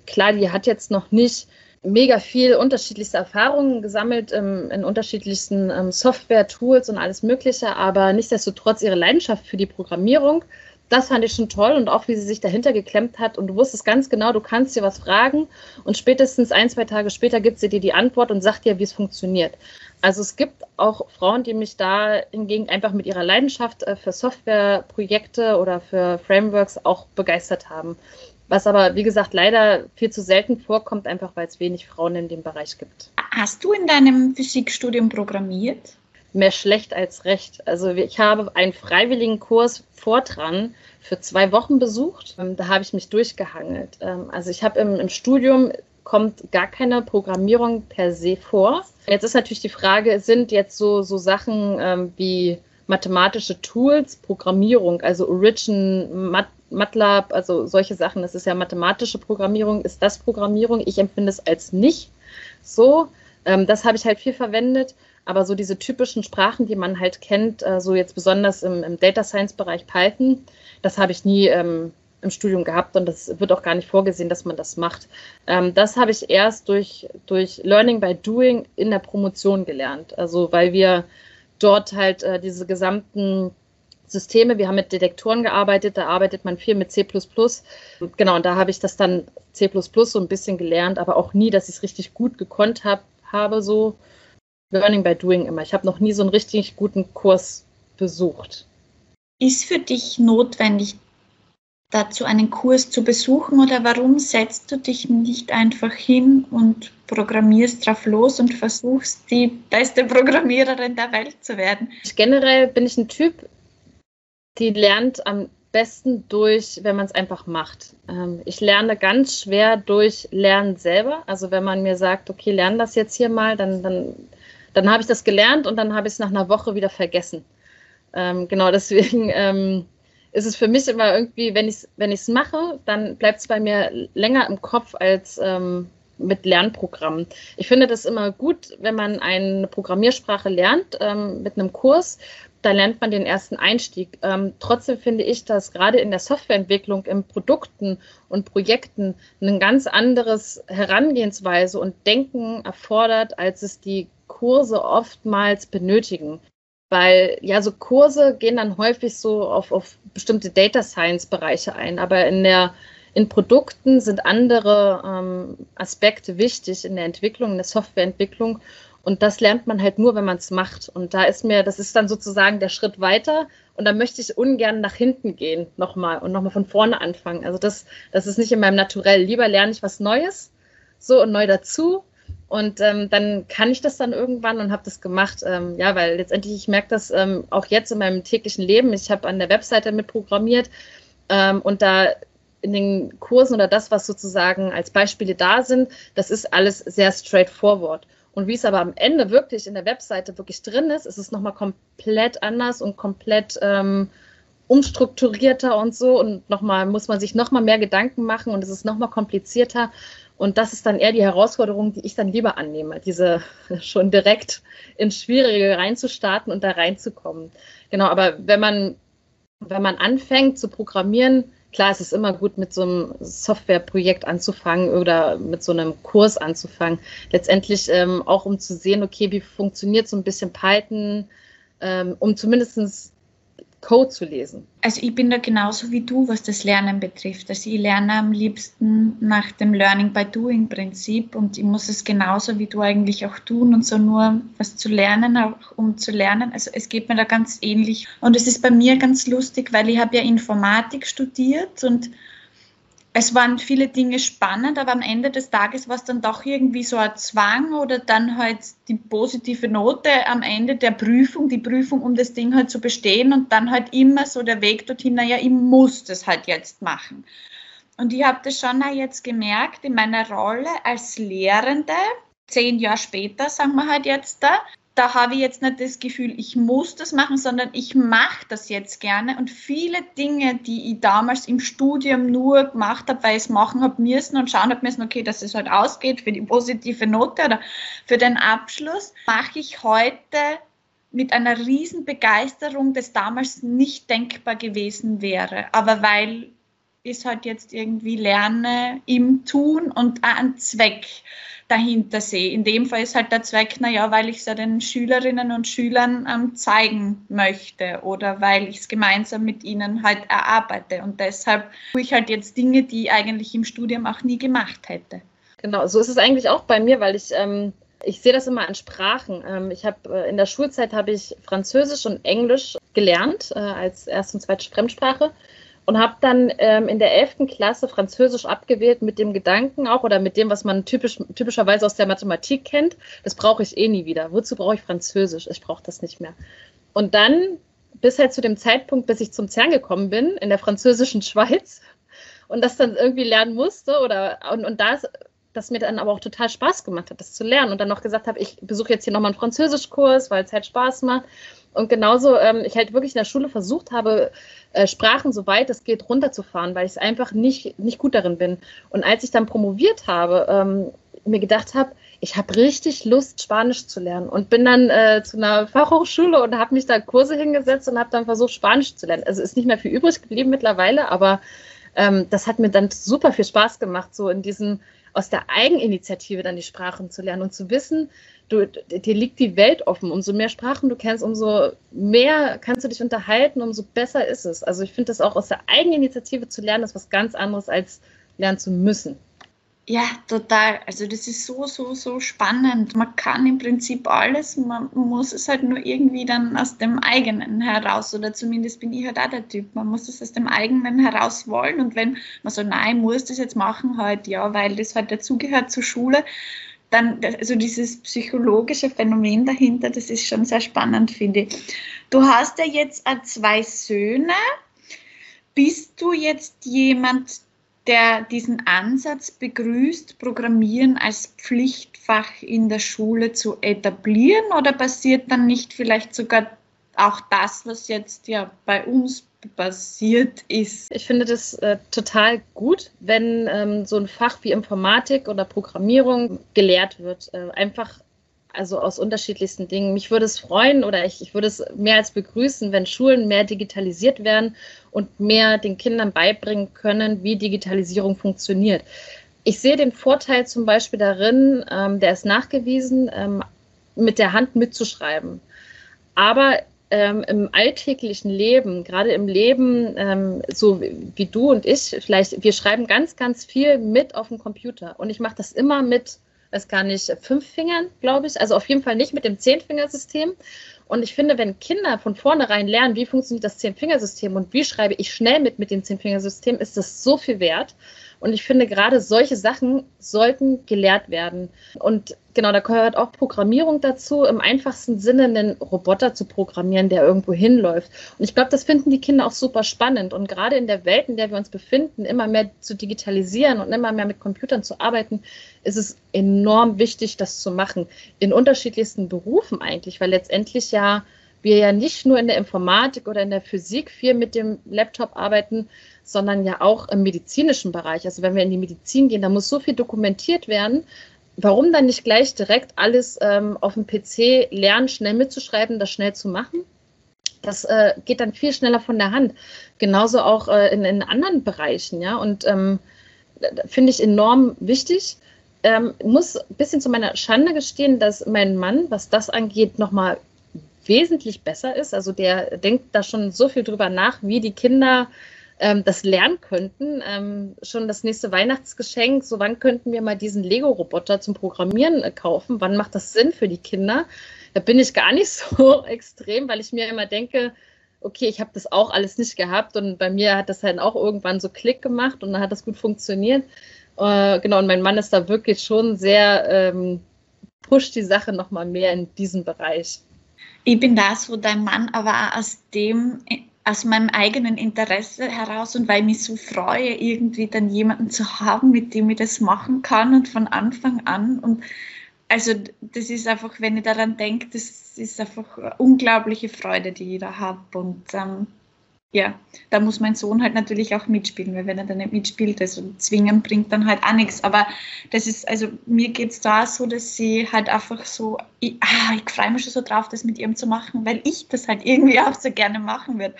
klar, die hat jetzt noch nicht mega viel unterschiedlichste Erfahrungen gesammelt ähm, in unterschiedlichsten ähm, Software-Tools und alles Mögliche, aber nichtsdestotrotz ihre Leidenschaft für die Programmierung, das fand ich schon toll und auch wie sie sich dahinter geklemmt hat und du wusstest ganz genau, du kannst dir was fragen und spätestens ein, zwei Tage später gibt sie dir die Antwort und sagt dir, wie es funktioniert. Also es gibt auch Frauen, die mich da hingegen einfach mit ihrer Leidenschaft äh, für Softwareprojekte oder für Frameworks auch begeistert haben. Was aber, wie gesagt, leider viel zu selten vorkommt, einfach weil es wenig Frauen in dem Bereich gibt. Hast du in deinem Physikstudium programmiert? Mehr schlecht als recht. Also ich habe einen freiwilligen Kurs Fortran für zwei Wochen besucht. Ähm, da habe ich mich durchgehangelt. Ähm, also ich habe im, im Studium kommt gar keine Programmierung per se vor. Jetzt ist natürlich die Frage, sind jetzt so, so Sachen ähm, wie mathematische Tools, Programmierung, also Origin, Mat MATLAB, also solche Sachen, das ist ja mathematische Programmierung, ist das Programmierung? Ich empfinde es als nicht so. Ähm, das habe ich halt viel verwendet, aber so diese typischen Sprachen, die man halt kennt, äh, so jetzt besonders im, im Data Science Bereich Python, das habe ich nie, ähm, im Studium gehabt und das wird auch gar nicht vorgesehen, dass man das macht. Ähm, das habe ich erst durch, durch Learning by Doing in der Promotion gelernt. Also weil wir dort halt äh, diese gesamten Systeme, wir haben mit Detektoren gearbeitet, da arbeitet man viel mit C. Genau, und da habe ich das dann C so ein bisschen gelernt, aber auch nie, dass ich es richtig gut gekonnt hab, habe, so Learning by Doing immer. Ich habe noch nie so einen richtig guten Kurs besucht. Ist für dich notwendig, dazu einen Kurs zu besuchen oder warum setzt du dich nicht einfach hin und programmierst drauf los und versuchst, die beste Programmiererin der Welt zu werden? Generell bin ich ein Typ, die lernt am besten durch, wenn man es einfach macht. Ähm, ich lerne ganz schwer durch Lernen selber. Also wenn man mir sagt, okay, lerne das jetzt hier mal, dann, dann, dann habe ich das gelernt und dann habe ich es nach einer Woche wieder vergessen. Ähm, genau deswegen ähm, ist es für mich immer irgendwie, wenn ich es wenn mache, dann bleibt es bei mir länger im Kopf als ähm, mit Lernprogrammen. Ich finde das immer gut, wenn man eine Programmiersprache lernt ähm, mit einem Kurs. Da lernt man den ersten Einstieg. Ähm, trotzdem finde ich, dass gerade in der Softwareentwicklung, in Produkten und Projekten ein ganz anderes Herangehensweise und Denken erfordert, als es die Kurse oftmals benötigen. Weil ja, so Kurse gehen dann häufig so auf, auf bestimmte Data Science Bereiche ein, aber in der in Produkten sind andere ähm, Aspekte wichtig in der Entwicklung, in der Softwareentwicklung. Und das lernt man halt nur, wenn man es macht. Und da ist mir, das ist dann sozusagen der Schritt weiter. Und da möchte ich ungern nach hinten gehen nochmal und nochmal von vorne anfangen. Also das, das ist nicht in meinem Naturell. Lieber lerne ich was Neues, so und neu dazu und ähm, dann kann ich das dann irgendwann und habe das gemacht. Ähm, ja, weil letztendlich, ich merke das ähm, auch jetzt in meinem täglichen Leben. Ich habe an der Webseite mit programmiert ähm, und da in den Kursen oder das, was sozusagen als Beispiele da sind, das ist alles sehr straightforward. Und wie es aber am Ende wirklich in der Webseite wirklich drin ist, ist es nochmal komplett anders und komplett ähm, umstrukturierter und so. Und nochmal muss man sich nochmal mehr Gedanken machen und es ist nochmal komplizierter. Und das ist dann eher die Herausforderung, die ich dann lieber annehme, diese schon direkt ins Schwierige reinzustarten und da reinzukommen. Genau, aber wenn man, wenn man anfängt zu programmieren, klar, es ist immer gut, mit so einem Softwareprojekt anzufangen oder mit so einem Kurs anzufangen. Letztendlich ähm, auch um zu sehen, okay, wie funktioniert so ein bisschen Python, ähm, um zumindest Code zu lesen? Also ich bin da genauso wie du, was das Lernen betrifft. Also ich lerne am liebsten nach dem Learning by Doing Prinzip und ich muss es genauso wie du eigentlich auch tun und so nur was zu lernen, auch um zu lernen. Also es geht mir da ganz ähnlich. Und es ist bei mir ganz lustig, weil ich habe ja Informatik studiert und es waren viele Dinge spannend, aber am Ende des Tages war es dann doch irgendwie so ein Zwang oder dann halt die positive Note am Ende der Prüfung, die Prüfung, um das Ding halt zu bestehen und dann halt immer so der Weg dorthin, naja, ich muss das halt jetzt machen. Und ich habe das schon auch jetzt gemerkt in meiner Rolle als Lehrende, zehn Jahre später, sagen wir halt jetzt da, da habe ich jetzt nicht das Gefühl, ich muss das machen, sondern ich mache das jetzt gerne. Und viele Dinge, die ich damals im Studium nur gemacht habe, weil ich es machen habe müssen und schauen habe müssen, okay, dass es halt ausgeht für die positive Note oder für den Abschluss, mache ich heute mit einer riesen Begeisterung, das damals nicht denkbar gewesen wäre. Aber weil ich es halt jetzt irgendwie lerne im Tun und einen Zweck dahinter sehe. In dem Fall ist halt der Zweck, naja, weil ich es ja den Schülerinnen und Schülern ähm, zeigen möchte oder weil ich es gemeinsam mit ihnen halt erarbeite. Und deshalb tue ich halt jetzt Dinge, die ich eigentlich im Studium auch nie gemacht hätte. Genau, so ist es eigentlich auch bei mir, weil ich, ähm, ich sehe das immer an Sprachen. Ähm, ich habe äh, in der Schulzeit habe ich Französisch und Englisch gelernt äh, als erste und zweite Fremdsprache und habe dann ähm, in der 11. Klasse Französisch abgewählt mit dem Gedanken auch oder mit dem, was man typisch, typischerweise aus der Mathematik kennt. Das brauche ich eh nie wieder. Wozu brauche ich Französisch? Ich brauche das nicht mehr. Und dann bis halt zu dem Zeitpunkt, bis ich zum CERN gekommen bin, in der französischen Schweiz und das dann irgendwie lernen musste oder und, und das, das mir dann aber auch total Spaß gemacht hat, das zu lernen und dann noch gesagt habe, ich besuche jetzt hier nochmal einen Französischkurs, weil es halt Spaß macht. Und genauso, ähm, ich halt wirklich in der Schule versucht habe, äh, Sprachen so weit es geht runterzufahren, weil ich es einfach nicht, nicht gut darin bin. Und als ich dann promoviert habe, ähm, mir gedacht habe, ich habe richtig Lust, Spanisch zu lernen und bin dann äh, zu einer Fachhochschule und habe mich da Kurse hingesetzt und habe dann versucht, Spanisch zu lernen. Also ist nicht mehr viel übrig geblieben mittlerweile, aber ähm, das hat mir dann super viel Spaß gemacht, so in diesem aus der Eigeninitiative dann die Sprachen zu lernen und zu wissen, du, dir liegt die Welt offen. Umso mehr Sprachen du kennst, umso mehr kannst du dich unterhalten, umso besser ist es. Also ich finde das auch aus der Eigeninitiative zu lernen, ist was ganz anderes als lernen zu müssen. Ja, total. Also das ist so, so, so spannend. Man kann im Prinzip alles, man muss es halt nur irgendwie dann aus dem eigenen heraus, oder zumindest bin ich halt auch der Typ, man muss es aus dem eigenen heraus wollen und wenn man so, nein, muss das jetzt machen halt, ja, weil das halt dazugehört zur Schule, dann, also dieses psychologische Phänomen dahinter, das ist schon sehr spannend, finde ich. Du hast ja jetzt zwei Söhne. Bist du jetzt jemand, der diesen Ansatz begrüßt, Programmieren als Pflichtfach in der Schule zu etablieren oder passiert dann nicht vielleicht sogar auch das, was jetzt ja bei uns passiert ist? Ich finde das äh, total gut, wenn ähm, so ein Fach wie Informatik oder Programmierung gelehrt wird. Äh, einfach also aus unterschiedlichsten Dingen. Mich würde es freuen oder ich, ich würde es mehr als begrüßen, wenn Schulen mehr digitalisiert werden und mehr den Kindern beibringen können, wie Digitalisierung funktioniert. Ich sehe den Vorteil zum Beispiel darin, ähm, der ist nachgewiesen, ähm, mit der Hand mitzuschreiben. Aber ähm, im alltäglichen Leben, gerade im Leben, ähm, so wie, wie du und ich, vielleicht, wir schreiben ganz, ganz viel mit auf dem Computer. Und ich mache das immer mit weiß gar nicht, fünf Fingern, glaube ich. Also auf jeden Fall nicht mit dem Zehn-Fingersystem. Und ich finde, wenn Kinder von vornherein lernen, wie funktioniert das Zehn-Fingersystem und wie schreibe ich schnell mit mit dem Zehn-Fingersystem, ist das so viel wert. Und ich finde, gerade solche Sachen sollten gelehrt werden. Und genau, da gehört auch Programmierung dazu, im einfachsten Sinne einen Roboter zu programmieren, der irgendwo hinläuft. Und ich glaube, das finden die Kinder auch super spannend. Und gerade in der Welt, in der wir uns befinden, immer mehr zu digitalisieren und immer mehr mit Computern zu arbeiten, ist es enorm wichtig, das zu machen. In unterschiedlichsten Berufen eigentlich, weil letztendlich ja wir ja nicht nur in der Informatik oder in der Physik viel mit dem Laptop arbeiten, sondern ja auch im medizinischen Bereich. Also wenn wir in die Medizin gehen, da muss so viel dokumentiert werden. Warum dann nicht gleich direkt alles ähm, auf dem PC lernen, schnell mitzuschreiben, das schnell zu machen? Das äh, geht dann viel schneller von der Hand. Genauso auch äh, in, in, anderen Bereichen, ja. Und ähm, finde ich enorm wichtig. Ähm, muss ein bisschen zu meiner Schande gestehen, dass mein Mann, was das angeht, nochmal wesentlich besser ist. Also der denkt da schon so viel drüber nach, wie die Kinder ähm, das lernen könnten. Ähm, schon das nächste Weihnachtsgeschenk, so wann könnten wir mal diesen Lego-Roboter zum Programmieren äh, kaufen? Wann macht das Sinn für die Kinder? Da bin ich gar nicht so extrem, weil ich mir immer denke, okay, ich habe das auch alles nicht gehabt und bei mir hat das halt auch irgendwann so Klick gemacht und dann hat das gut funktioniert. Äh, genau, und mein Mann ist da wirklich schon sehr, ähm, pusht die Sache nochmal mehr in diesem Bereich. Ich bin da so dein Mann, aber auch aus dem aus meinem eigenen Interesse heraus und weil ich mich so freue, irgendwie dann jemanden zu haben, mit dem ich das machen kann und von Anfang an. Und also das ist einfach, wenn ich daran denke, das ist einfach eine unglaubliche Freude, die ich da habe. Und ähm, ja, da muss mein Sohn halt natürlich auch mitspielen, weil wenn er dann nicht mitspielt, also zwingen bringt dann halt auch nichts. Aber das ist, also mir geht es da so, dass sie halt einfach so, ich, ah, ich freue mich schon so drauf, das mit ihm zu machen, weil ich das halt irgendwie auch so gerne machen würde.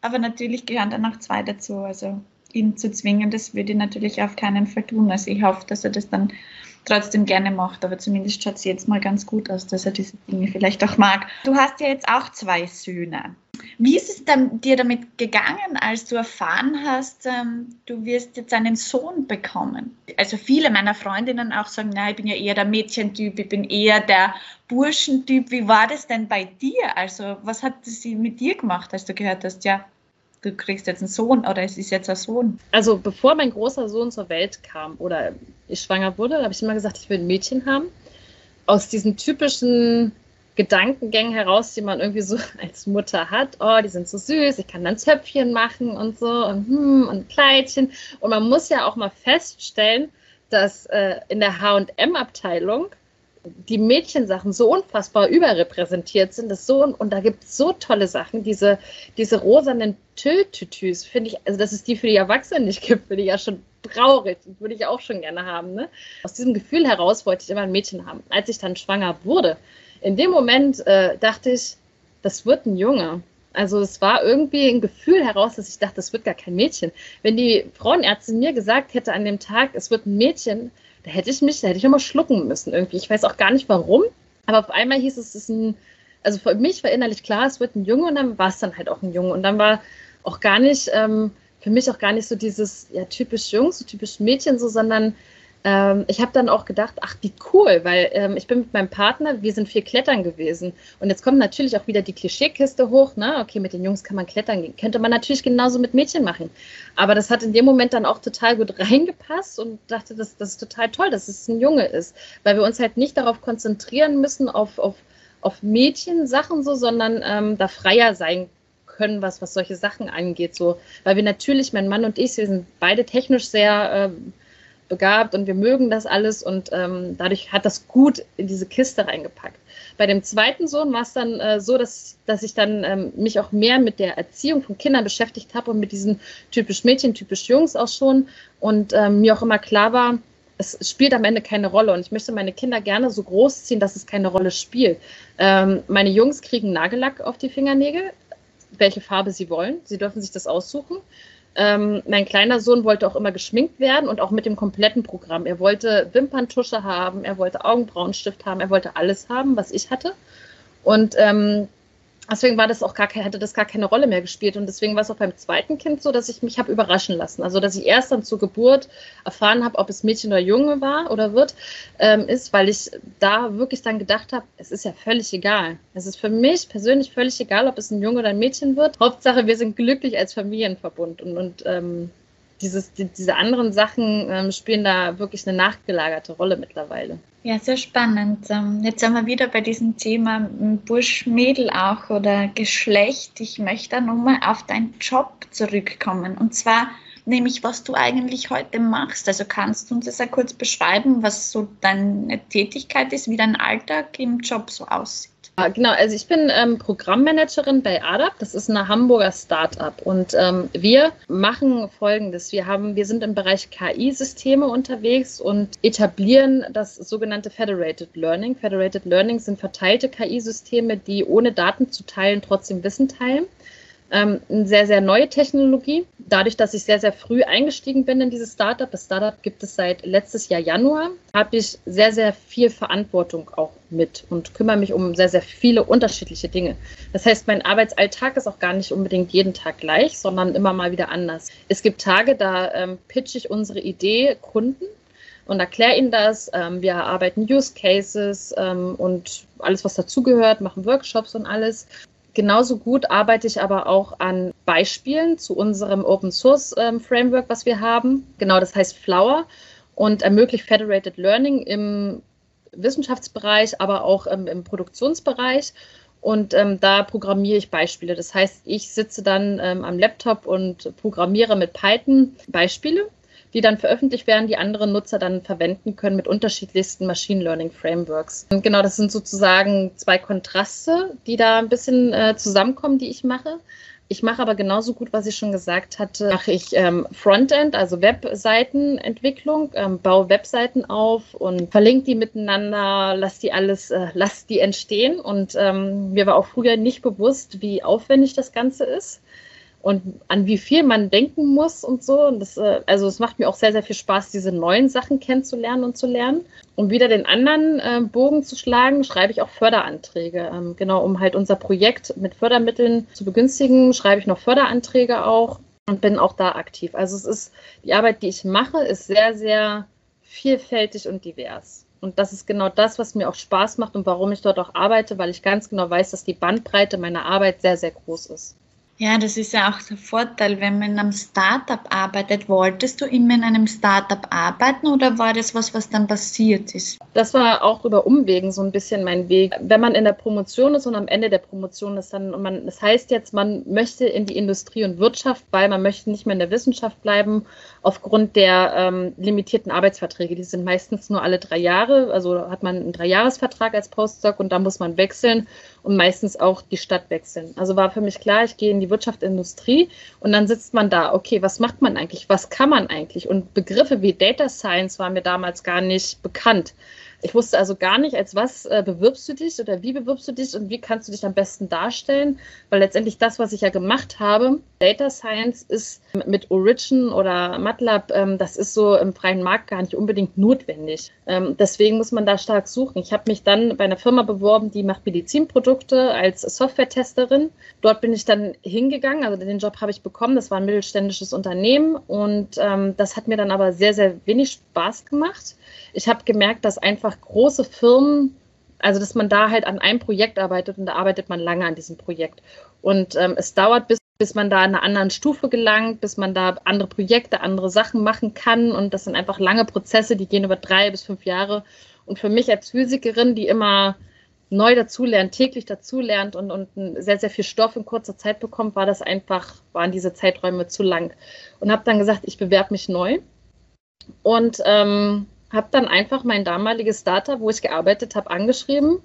Aber natürlich gehören dann auch zwei dazu. Also ihn zu zwingen, das würde ich natürlich auf keinen Fall tun. Also ich hoffe, dass er das dann trotzdem gerne macht, aber zumindest schaut es jetzt mal ganz gut aus, dass er diese Dinge vielleicht auch mag. Du hast ja jetzt auch zwei Söhne. Wie ist es dann, dir damit gegangen, als du erfahren hast, ähm, du wirst jetzt einen Sohn bekommen? Also viele meiner Freundinnen auch sagen, na, ich bin ja eher der Mädchentyp, ich bin eher der Burschentyp. Wie war das denn bei dir? Also was hat sie mit dir gemacht, als du gehört hast, ja, du kriegst jetzt einen Sohn oder es ist jetzt ein Sohn? Also bevor mein großer Sohn zur Welt kam oder ich schwanger wurde, habe ich immer gesagt, ich will ein Mädchen haben. Aus diesen typischen Gedankengängen heraus, die man irgendwie so als Mutter hat. Oh, die sind so süß, ich kann dann Zöpfchen machen und so und, hm, und Kleidchen. Und man muss ja auch mal feststellen, dass äh, in der HM-Abteilung die Mädchensachen so unfassbar überrepräsentiert sind. Das so, und da gibt es so tolle Sachen. Diese, diese rosanen Tütütüs, finde ich, also dass es die für die Erwachsenen nicht gibt, finde ich ja schon traurig. Würde ich auch schon gerne haben. Ne? Aus diesem Gefühl heraus wollte ich immer ein Mädchen haben. Als ich dann schwanger wurde, in dem Moment äh, dachte ich, das wird ein Junge. Also es war irgendwie ein Gefühl heraus, dass ich dachte, das wird gar kein Mädchen. Wenn die Frauenärztin mir gesagt hätte an dem Tag, es wird ein Mädchen, da hätte ich mich, da hätte ich immer schlucken müssen irgendwie. Ich weiß auch gar nicht warum, aber auf einmal hieß es, es ist ein, also für mich war innerlich klar, es wird ein Junge und dann war es dann halt auch ein Junge. Und dann war auch gar nicht, ähm, für mich auch gar nicht so dieses, ja, typisch Jungs, so typisch Mädchen so, sondern ähm, ich habe dann auch gedacht, ach, wie cool, weil ähm, ich bin mit meinem Partner, wir sind viel klettern gewesen. Und jetzt kommt natürlich auch wieder die Klischeekiste hoch, ne? Okay, mit den Jungs kann man klettern gehen. Könnte man natürlich genauso mit Mädchen machen. Aber das hat in dem Moment dann auch total gut reingepasst und dachte, das, das ist total toll, dass es ein Junge ist. Weil wir uns halt nicht darauf konzentrieren müssen, auf, auf, auf Mädchensachen so, sondern ähm, da freier sein können, was, was solche Sachen angeht. So, weil wir natürlich, mein Mann und ich, wir sind beide technisch sehr äh, begabt und wir mögen das alles und ähm, dadurch hat das gut in diese Kiste reingepackt. Bei dem zweiten Sohn war es dann äh, so, dass, dass ich dann ähm, mich auch mehr mit der Erziehung von Kindern beschäftigt habe und mit diesen typisch Mädchen, typisch Jungs auch schon und ähm, mir auch immer klar war, es spielt am Ende keine Rolle und ich möchte meine Kinder gerne so groß ziehen, dass es keine Rolle spielt. Ähm, meine Jungs kriegen Nagellack auf die Fingernägel, welche Farbe sie wollen. Sie dürfen sich das aussuchen. Ähm, mein kleiner Sohn wollte auch immer geschminkt werden und auch mit dem kompletten Programm. Er wollte Wimperntusche haben, er wollte Augenbrauenstift haben, er wollte alles haben, was ich hatte. Und ähm, deswegen war das auch gar keine, hatte das gar keine Rolle mehr gespielt. Und deswegen war es auch beim zweiten Kind so, dass ich mich habe überraschen lassen. Also dass ich erst dann zur Geburt erfahren habe, ob es Mädchen oder Junge war oder wird, ähm, ist, weil ich da wirklich dann gedacht habe, es ist ja völlig egal. Es ist für mich persönlich völlig egal, ob es ein Junge oder ein Mädchen wird. Hauptsache, wir sind glücklich als Familienverbund. Und, und ähm, dieses, die, diese anderen Sachen ähm, spielen da wirklich eine nachgelagerte Rolle mittlerweile. Ja, sehr spannend. Ähm, jetzt sind wir wieder bei diesem Thema Bursch-Mädel auch oder Geschlecht. Ich möchte nochmal auf deinen Job zurückkommen. Und zwar nämlich, was du eigentlich heute machst. Also kannst du uns das ja kurz beschreiben, was so deine Tätigkeit ist, wie dein Alltag im Job so aussieht? Genau, also ich bin ähm, Programmmanagerin bei ADAP. Das ist eine Hamburger Start-up. Und ähm, wir machen Folgendes. Wir, haben, wir sind im Bereich KI-Systeme unterwegs und etablieren das sogenannte Federated Learning. Federated Learning sind verteilte KI-Systeme, die ohne Daten zu teilen trotzdem Wissen teilen ähm, eine sehr, sehr neue Technologie. Dadurch, dass ich sehr, sehr früh eingestiegen bin in dieses Startup, das Startup gibt es seit letztes Jahr Januar, habe ich sehr, sehr viel Verantwortung auch mit und kümmere mich um sehr, sehr viele unterschiedliche Dinge. Das heißt, mein Arbeitsalltag ist auch gar nicht unbedingt jeden Tag gleich, sondern immer mal wieder anders. Es gibt Tage, da ähm, pitche ich unsere Idee Kunden und erkläre ihnen das. Ähm, wir arbeiten Use Cases ähm, und alles, was dazugehört, machen Workshops und alles. Genauso gut arbeite ich aber auch an Beispielen zu unserem Open Source ähm, Framework, was wir haben. Genau, das heißt Flower und ermöglicht Federated Learning im Wissenschaftsbereich, aber auch ähm, im Produktionsbereich. Und ähm, da programmiere ich Beispiele. Das heißt, ich sitze dann ähm, am Laptop und programmiere mit Python Beispiele die dann veröffentlicht werden, die andere Nutzer dann verwenden können mit unterschiedlichsten Machine Learning Frameworks. Und genau, das sind sozusagen zwei Kontraste, die da ein bisschen äh, zusammenkommen, die ich mache. Ich mache aber genauso gut, was ich schon gesagt hatte, mache ich ähm, Frontend, also Webseitenentwicklung, ähm, baue Webseiten auf und verlinke die miteinander, lass die alles, äh, lass die entstehen. Und ähm, mir war auch früher nicht bewusst, wie aufwendig das Ganze ist und an wie viel man denken muss und so. Und das, äh, also es macht mir auch sehr, sehr viel Spaß, diese neuen Sachen kennenzulernen und zu lernen. Um wieder den anderen äh, Bogen zu schlagen, schreibe ich auch Förderanträge. Ähm, genau, um halt unser Projekt mit Fördermitteln zu begünstigen, schreibe ich noch Förderanträge auch und bin auch da aktiv. Also es ist, die Arbeit, die ich mache, ist sehr, sehr vielfältig und divers. Und das ist genau das, was mir auch Spaß macht und warum ich dort auch arbeite, weil ich ganz genau weiß, dass die Bandbreite meiner Arbeit sehr, sehr groß ist. Ja, das ist ja auch der Vorteil, wenn man in einem Startup arbeitet. Wolltest du immer in einem Startup arbeiten oder war das was, was dann passiert ist? Das war auch über Umwegen so ein bisschen mein Weg. Wenn man in der Promotion ist und am Ende der Promotion ist, dann, und man, das heißt jetzt, man möchte in die Industrie und Wirtschaft, weil man möchte nicht mehr in der Wissenschaft bleiben, aufgrund der ähm, limitierten Arbeitsverträge. Die sind meistens nur alle drei Jahre, also hat man einen Dreijahresvertrag als Postdoc und da muss man wechseln und meistens auch die Stadt wechseln. Also war für mich klar, ich gehe in die Wirtschaft, Industrie und dann sitzt man da, okay, was macht man eigentlich, was kann man eigentlich? Und Begriffe wie Data Science waren mir damals gar nicht bekannt. Ich wusste also gar nicht, als was äh, bewirbst du dich oder wie bewirbst du dich und wie kannst du dich am besten darstellen, weil letztendlich das, was ich ja gemacht habe, Data Science ist mit Origin oder MATLAB, ähm, das ist so im freien Markt gar nicht unbedingt notwendig. Ähm, deswegen muss man da stark suchen. Ich habe mich dann bei einer Firma beworben, die macht Medizinprodukte als Software-Testerin. Dort bin ich dann hingegangen, also den Job habe ich bekommen. Das war ein mittelständisches Unternehmen und ähm, das hat mir dann aber sehr, sehr wenig Spaß gemacht. Ich habe gemerkt, dass einfach große Firmen also dass man da halt an einem Projekt arbeitet und da arbeitet man lange an diesem Projekt. Und ähm, es dauert, bis, bis man da an einer anderen Stufe gelangt, bis man da andere Projekte, andere Sachen machen kann. Und das sind einfach lange Prozesse, die gehen über drei bis fünf Jahre. Und für mich als Physikerin, die immer neu dazulernt, täglich dazulernt und, und sehr, sehr viel Stoff in kurzer Zeit bekommt, war das einfach, waren diese Zeiträume zu lang. Und habe dann gesagt, ich bewerbe mich neu. Und ähm, habe dann einfach mein damaliges Startup, wo ich gearbeitet habe, angeschrieben.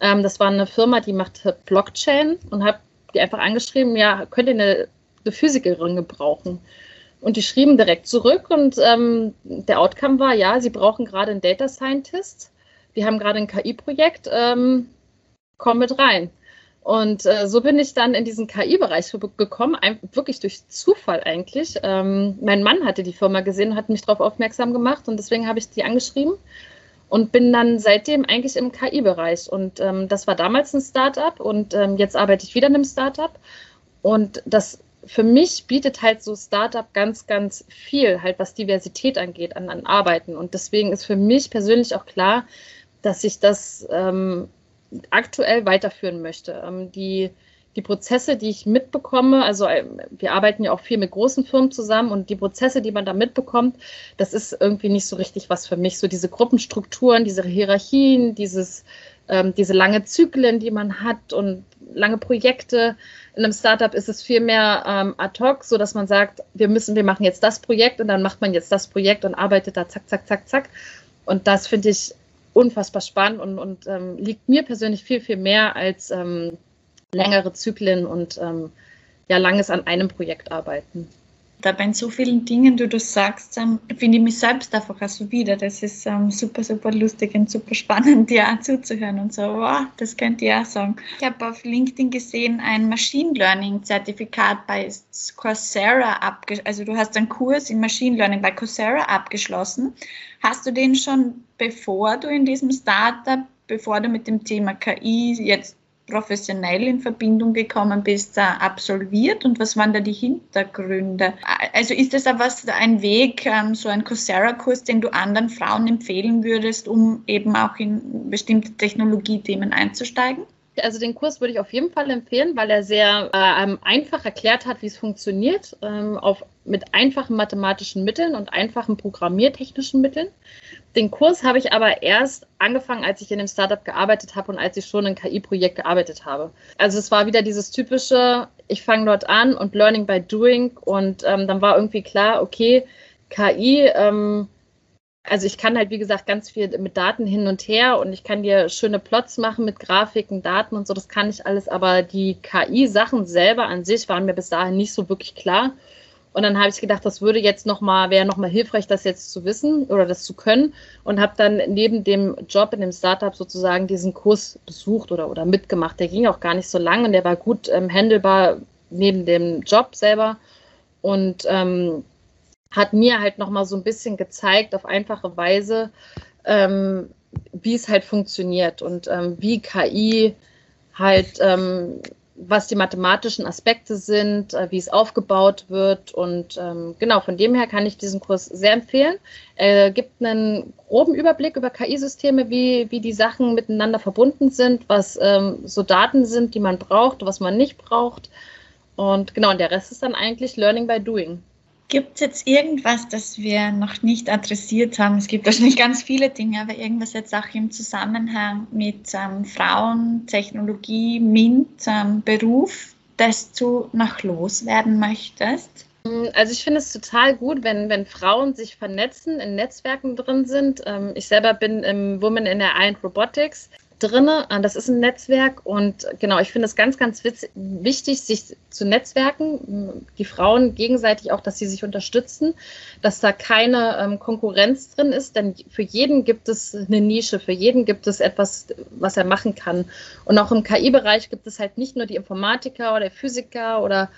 Ähm, das war eine Firma, die macht Blockchain und habe die einfach angeschrieben, ja, könnt ihr eine, eine Physikerin gebrauchen? Und die schrieben direkt zurück und ähm, der Outcome war, ja, sie brauchen gerade einen Data Scientist. Wir haben gerade ein KI-Projekt, ähm, komm mit rein. Und äh, so bin ich dann in diesen KI-Bereich gekommen, wirklich durch Zufall eigentlich. Ähm, mein Mann hatte die Firma gesehen und hat mich darauf aufmerksam gemacht und deswegen habe ich die angeschrieben und bin dann seitdem eigentlich im KI-Bereich. Und ähm, das war damals ein Startup und ähm, jetzt arbeite ich wieder in einem Startup. Und das für mich bietet halt so Startup ganz, ganz viel, halt was Diversität angeht, an, an Arbeiten. Und deswegen ist für mich persönlich auch klar, dass ich das ähm, aktuell weiterführen möchte. Ähm, die die Prozesse, die ich mitbekomme, also äh, wir arbeiten ja auch viel mit großen Firmen zusammen und die Prozesse, die man da mitbekommt, das ist irgendwie nicht so richtig was für mich. So diese Gruppenstrukturen, diese Hierarchien, dieses, ähm, diese lange Zyklen, die man hat und lange Projekte. In einem Startup ist es viel mehr ähm, ad hoc, so dass man sagt, wir müssen, wir machen jetzt das Projekt und dann macht man jetzt das Projekt und arbeitet da zack, zack, zack, zack. Und das finde ich unfassbar spannend und, und ähm, liegt mir persönlich viel, viel mehr als ähm, längere Zyklen und ähm, ja, langes an einem Projekt arbeiten. Da bei so vielen Dingen, du sagst, ähm, finde ich mich selbst einfach auch so wieder. Das ist ähm, super, super lustig und super spannend, dir auch zuzuhören und so, wow, das könnt ihr auch sagen. Ich habe auf LinkedIn gesehen, ein Machine Learning Zertifikat bei Coursera abgeschlossen. Also du hast einen Kurs in Machine Learning bei Coursera abgeschlossen. Hast du den schon, bevor du in diesem Startup, bevor du mit dem Thema KI jetzt professionell in Verbindung gekommen bist, absolviert und was waren da die Hintergründe? Also ist das aber ein Weg, ähm, so ein Coursera-Kurs, den du anderen Frauen empfehlen würdest, um eben auch in bestimmte Technologiethemen einzusteigen? Also den Kurs würde ich auf jeden Fall empfehlen, weil er sehr äh, einfach erklärt hat, wie es funktioniert, ähm, auf, mit einfachen mathematischen Mitteln und einfachen programmiertechnischen Mitteln. Den Kurs habe ich aber erst angefangen, als ich in dem Startup gearbeitet habe und als ich schon in KI-Projekt gearbeitet habe. Also es war wieder dieses typische, ich fange dort an und Learning by Doing und ähm, dann war irgendwie klar, okay, KI, ähm, also ich kann halt, wie gesagt, ganz viel mit Daten hin und her und ich kann dir schöne Plots machen mit Grafiken, Daten und so, das kann ich alles, aber die KI-Sachen selber an sich waren mir bis dahin nicht so wirklich klar. Und dann habe ich gedacht, das würde jetzt nochmal, wäre nochmal hilfreich, das jetzt zu wissen oder das zu können. Und habe dann neben dem Job in dem Startup sozusagen diesen Kurs besucht oder, oder mitgemacht. Der ging auch gar nicht so lang und der war gut ähm, handelbar neben dem Job selber. Und ähm, hat mir halt nochmal so ein bisschen gezeigt, auf einfache Weise, ähm, wie es halt funktioniert und ähm, wie KI halt, ähm, was die mathematischen Aspekte sind, äh, wie es aufgebaut wird. Und ähm, genau, von dem her kann ich diesen Kurs sehr empfehlen. Er gibt einen groben Überblick über KI-Systeme, wie, wie die Sachen miteinander verbunden sind, was ähm, so Daten sind, die man braucht, was man nicht braucht. Und genau, und der Rest ist dann eigentlich Learning by Doing. Gibt es jetzt irgendwas, das wir noch nicht adressiert haben? Es gibt wahrscheinlich ganz viele Dinge, aber irgendwas jetzt auch im Zusammenhang mit ähm, Frauen, Technologie, MINT, ähm, Beruf, das du noch loswerden möchtest? Also ich finde es total gut, wenn, wenn Frauen sich vernetzen, in Netzwerken drin sind. Ähm, ich selber bin im Women in AI and Robotics drin. Äh, das ist ein Netzwerk und genau, ich finde es ganz, ganz wichtig, sich zu netzwerken. Die Frauen gegenseitig auch, dass sie sich unterstützen, dass da keine ähm, Konkurrenz drin ist, denn für jeden gibt es eine Nische, für jeden gibt es etwas, was er machen kann. Und auch im KI-Bereich gibt es halt nicht nur die Informatiker oder Physiker oder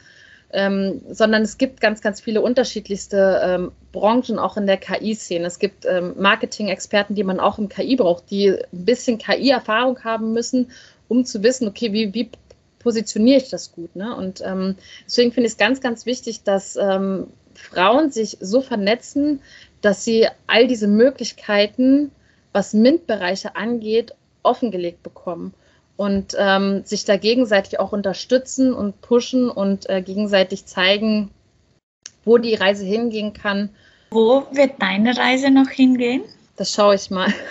ähm, sondern es gibt ganz, ganz viele unterschiedlichste ähm, Branchen auch in der KI-Szene. Es gibt ähm, Marketing-Experten, die man auch im KI braucht, die ein bisschen KI-Erfahrung haben müssen, um zu wissen, okay, wie, wie positioniere ich das gut. Ne? Und ähm, deswegen finde ich es ganz, ganz wichtig, dass ähm, Frauen sich so vernetzen, dass sie all diese Möglichkeiten, was MINT-Bereiche angeht, offengelegt bekommen und ähm, sich da gegenseitig auch unterstützen und pushen und äh, gegenseitig zeigen, wo die Reise hingehen kann. Wo wird deine Reise noch hingehen? Das schaue ich mal.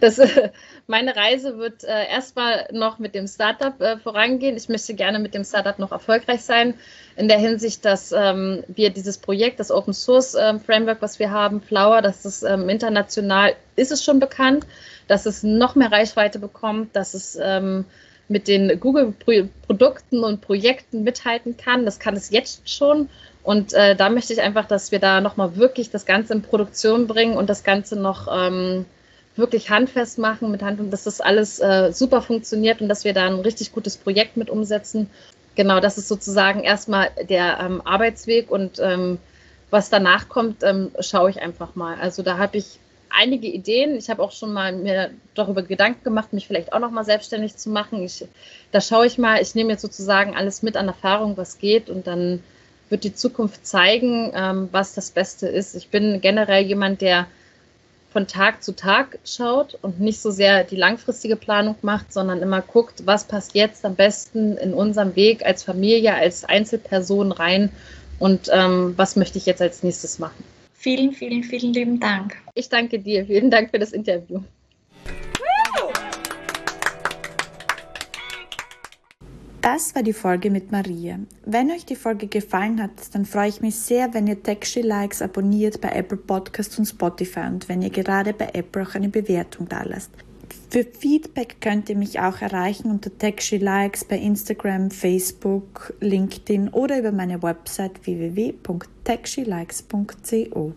Das, äh, meine Reise wird äh, erstmal noch mit dem Startup äh, vorangehen. Ich möchte gerne mit dem Startup noch erfolgreich sein, in der Hinsicht, dass ähm, wir dieses Projekt, das Open Source äh, Framework, was wir haben, Flower, das ist ähm, international, ist es schon bekannt dass es noch mehr Reichweite bekommt, dass es ähm, mit den Google-Produkten und Projekten mithalten kann. Das kann es jetzt schon. Und äh, da möchte ich einfach, dass wir da nochmal wirklich das Ganze in Produktion bringen und das Ganze noch ähm, wirklich handfest machen mit Hand und dass das alles äh, super funktioniert und dass wir da ein richtig gutes Projekt mit umsetzen. Genau, das ist sozusagen erstmal der ähm, Arbeitsweg und ähm, was danach kommt, ähm, schaue ich einfach mal. Also da habe ich einige Ideen. Ich habe auch schon mal mir darüber Gedanken gemacht, mich vielleicht auch noch mal selbstständig zu machen. Ich, da schaue ich mal. Ich nehme jetzt sozusagen alles mit an Erfahrung, was geht, und dann wird die Zukunft zeigen, ähm, was das Beste ist. Ich bin generell jemand, der von Tag zu Tag schaut und nicht so sehr die langfristige Planung macht, sondern immer guckt, was passt jetzt am besten in unserem Weg als Familie, als Einzelperson rein und ähm, was möchte ich jetzt als nächstes machen. Vielen, vielen, vielen lieben Dank. Ich danke dir. Vielen Dank für das Interview. Das war die Folge mit Maria. Wenn euch die Folge gefallen hat, dann freue ich mich sehr, wenn ihr Techshi Likes abonniert bei Apple Podcasts und Spotify und wenn ihr gerade bei Apple auch eine Bewertung da lasst. Für Feedback könnt ihr mich auch erreichen unter Techshi Likes bei Instagram, Facebook, LinkedIn oder über meine Website www.techshilikes.co.